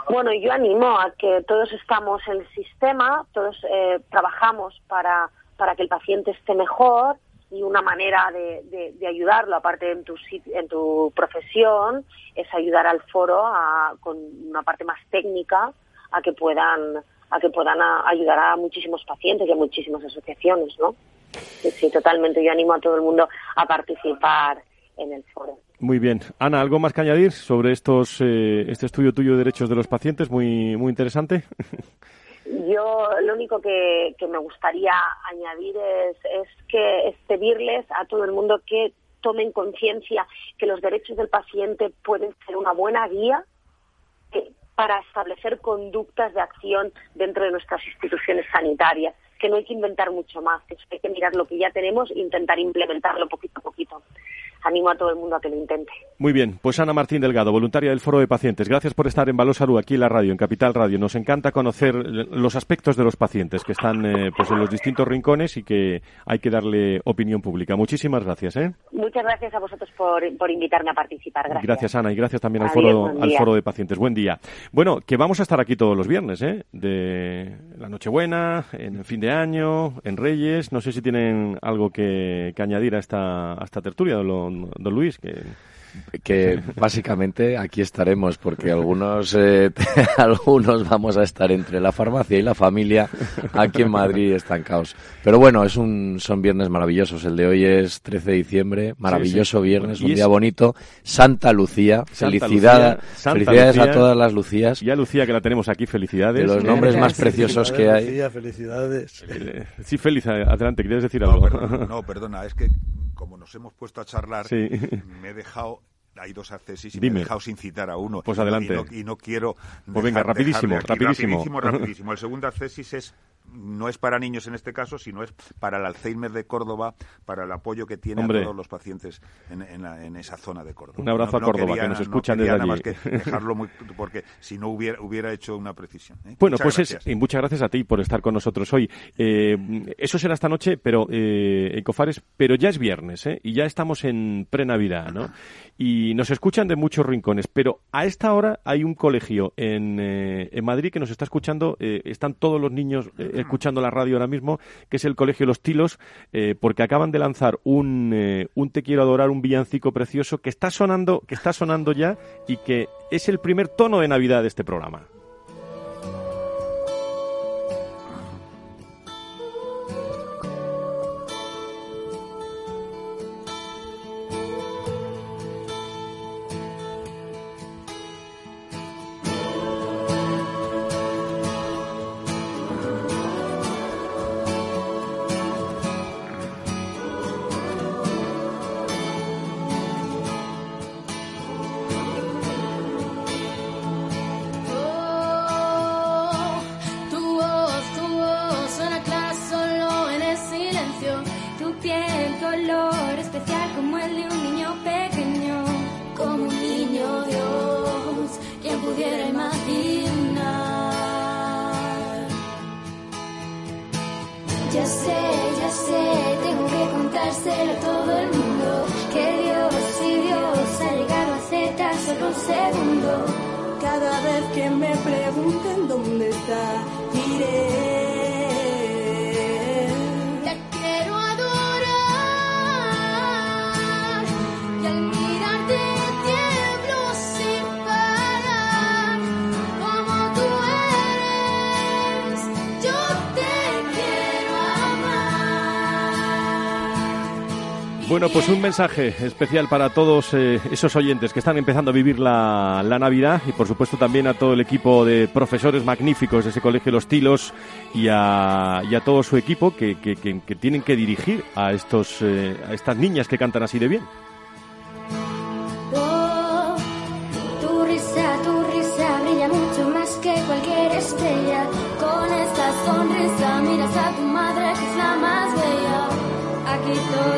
Bueno, yo animo a que todos estamos en el sistema, todos eh, trabajamos para, para que el paciente esté mejor y una manera de, de, ayudarlo, aparte en tu, en tu profesión, es ayudar al foro a, con una parte más técnica a que puedan a que puedan ayudar a muchísimos pacientes y a muchísimas asociaciones, ¿no? Sí, totalmente. Yo animo a todo el mundo a participar en el foro. Muy bien. Ana, ¿algo más que añadir sobre estos, eh, este estudio tuyo de derechos de los pacientes? Muy, muy interesante. [LAUGHS] Yo lo único que, me gustaría añadir es, es que es pedirles a todo el mundo que tomen conciencia que los derechos del paciente pueden ser una buena guía, que para establecer conductas de acción dentro de nuestras instituciones sanitarias, que no hay que inventar mucho más, que hay que mirar lo que ya tenemos e intentar implementarlo poquito a poquito animo a todo el mundo a que lo intente. Muy bien, pues Ana Martín Delgado, voluntaria del Foro de Pacientes, gracias por estar en Valor Salud aquí en la radio, en Capital Radio. Nos encanta conocer los aspectos de los pacientes que están eh, pues en los distintos rincones y que hay que darle opinión pública. Muchísimas gracias. ¿eh? Muchas gracias a vosotros por, invitarme a participar. Gracias. Gracias Ana y gracias también al, foro, al Foro de Pacientes. Buen día. Bueno, que vamos a estar aquí todos los viernes, ¿eh? de la Nochebuena, en el fin de año, en Reyes. No sé si tienen algo que, añadir a esta, a esta tertulia, lo, don, Luis, que que básicamente aquí estaremos porque algunos eh, [LAUGHS] algunos vamos a estar entre la farmacia y la familia aquí en Madrid estancados. Pero bueno, es un son viernes maravillosos. El de hoy es 13 de diciembre, maravilloso viernes, un día bonito. Santa Lucía, felicidad, felicidades a todas las Lucías. Y a Lucía que la tenemos aquí, felicidades. De los nombres más preciosos que hay. Lucía, felicidades. Eh, sí, feliz, adelante, ¿quieres decir algo? no, perdona, es que como nos hemos puesto a charlar, me he dejado hay dos accesos y me he dejado sin citar a uno. Pues adelante. Y no, quiero. Pues venga, rapidísimo, rapidísimo. Rapidísimo, [LAUGHS] rapidísimo. El segundo accesis es no es para niños en este caso, sino es para el Alzheimer de Córdoba, para el apoyo que tienen todos los pacientes en, esa zona de Córdoba. Un abrazo a Córdoba, que nos escuchan desde allí. Más que dejarlo muy, porque si no hubiera, hubiera hecho una precisión. ¿eh? Bueno, pues Es, y muchas gracias a ti por estar con nosotros hoy. Eh, eso será esta noche, pero eh, Ecofares, pero ya es viernes, ¿eh? Y ya estamos en pre-Navidad, ¿no? Y nos escuchan de muchos rincones, pero a esta hora hay un colegio en, en Madrid que nos está escuchando, están todos los niños escuchando la radio ahora mismo, que es el Colegio Los Tilos, eh, porque acaban de lanzar un, eh, un Te quiero adorar, un villancico precioso que está sonando, que está sonando ya y que es el primer tono de Navidad de este programa. Mensaje especial para todos eh, esos oyentes que están empezando a vivir la, Navidad y por supuesto también a todo el equipo de profesores magníficos de ese colegio Los Tilos y a, todo su equipo que, tienen que dirigir a, estos, eh, a estas niñas que cantan así de bien. Oh. Con esta sonrisa miras a tu madre que es la más bella. Aquí todo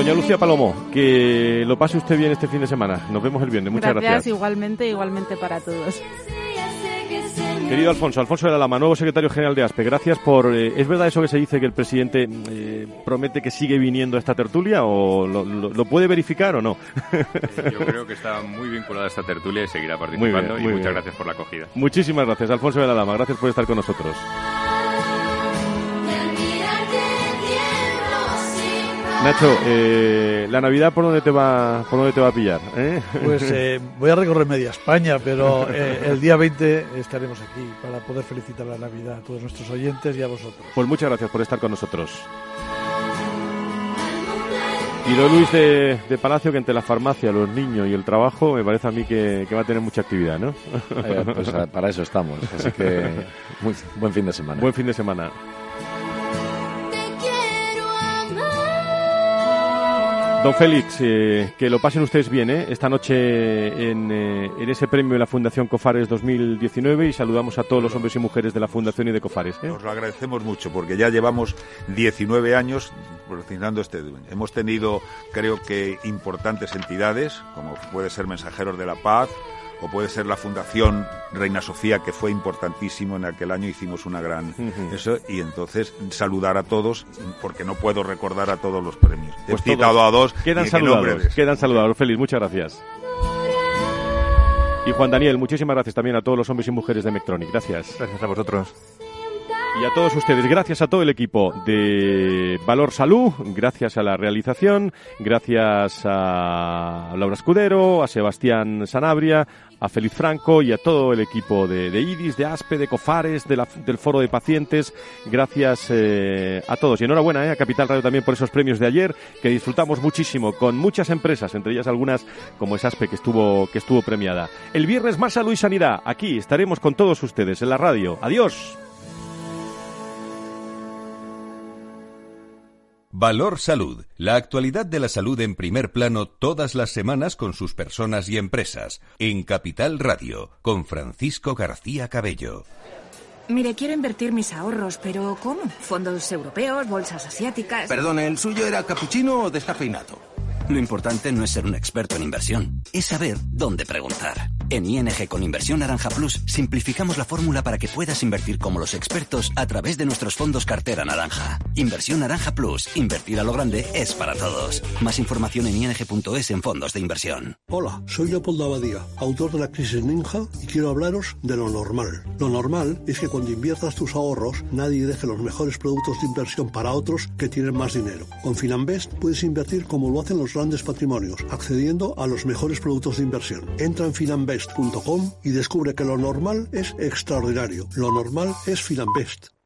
Doña Lucía Palomo, que lo pase usted bien este fin de semana. Nos vemos el viernes. Muchas gracias. Gracias, igualmente, igualmente para todos. Querido Alfonso, Alfonso de la Lama, nuevo secretario general de ASPE, gracias por... Eh, ¿Es verdad eso que se dice que el presidente eh, promete que sigue viniendo a esta tertulia o lo, puede verificar o no? Yo creo que está muy vinculada a esta tertulia y seguirá participando y muchas gracias por la acogida. Muchísimas gracias, Alfonso de la Lama, gracias por estar con nosotros. Nacho, eh, la Navidad por dónde te va, por dónde te va a pillar? Eh? Pues eh, voy a recorrer media España, pero el día 20 estaremos aquí para poder felicitar la Navidad a todos nuestros oyentes y a vosotros. Pues muchas gracias por estar con nosotros. Y don Luis de, Palacio, que entre la farmacia, los niños y el trabajo, me parece a mí que, va a tener mucha actividad, ¿no? pues para eso estamos, así que buen fin de semana. Buen fin de semana. Don Félix, eh, que lo pasen ustedes bien ¿eh? esta noche en, eh, en, ese premio de la Fundación Cofares 2019 y saludamos a todos los hombres y mujeres de la Fundación y de Cofares. ¿eh? Nos lo agradecemos mucho porque ya llevamos 19 años patrocinando este. Hemos tenido, creo que, importantes entidades, como puede ser Mensajeros de la Paz, o puede ser la Fundación Reina Sofía, que fue importantísimo en aquel año, hicimos una gran... eso Y entonces saludar a todos, porque no puedo recordar a todos los premios. Pues He citado a dos. Quedan saludados, quedan saludados. Feliz, muchas gracias. Y Juan Daniel, muchísimas gracias también a todos los hombres y mujeres de Mectronic. Gracias. Gracias a vosotros. Y a todos ustedes, gracias a todo el equipo de Valor Salud, gracias a la realización, gracias a Laura Escudero, a Sebastián Sanabria, a Feliz Franco y a todo el equipo de, IDIS, de ASPE, de COFARES, del Foro de Pacientes. Gracias eh, a todos. Y enhorabuena eh, a Capital Radio también por esos premios de ayer, que disfrutamos muchísimo con muchas empresas, entre ellas algunas como es ASPE, que estuvo, que estuvo premiada. El viernes más salud y sanidad. Aquí estaremos con todos ustedes en la radio. Adiós. Valor Salud, la actualidad de la salud en primer plano todas las semanas con sus personas y empresas, en Capital Radio, con Francisco García Cabello. Mire, quiero invertir mis ahorros, pero ¿cómo? ¿Fondos europeos, bolsas asiáticas? Perdón, ¿el suyo era capuchino o descafeinado? Lo importante no es ser un experto en inversión, es saber dónde preguntar. En ING con Inversión Naranja Plus simplificamos la fórmula para que puedas invertir como los expertos a través de nuestros fondos cartera naranja. Inversión Naranja Plus. Invertir a lo grande es para todos. Más información en ing.es en fondos de inversión. Hola, soy Leopoldo Abadía, autor de La Crisis Ninja y quiero hablaros de lo normal. Lo normal es que cuando inviertas tus ahorros nadie deje los mejores productos de inversión para otros que tienen más dinero. Con Finanbest puedes invertir como lo hacen los grandes patrimonios, accediendo a los mejores productos de inversión. Entra en Finanbest y descubre que lo normal es extraordinario. Lo normal es Finambest.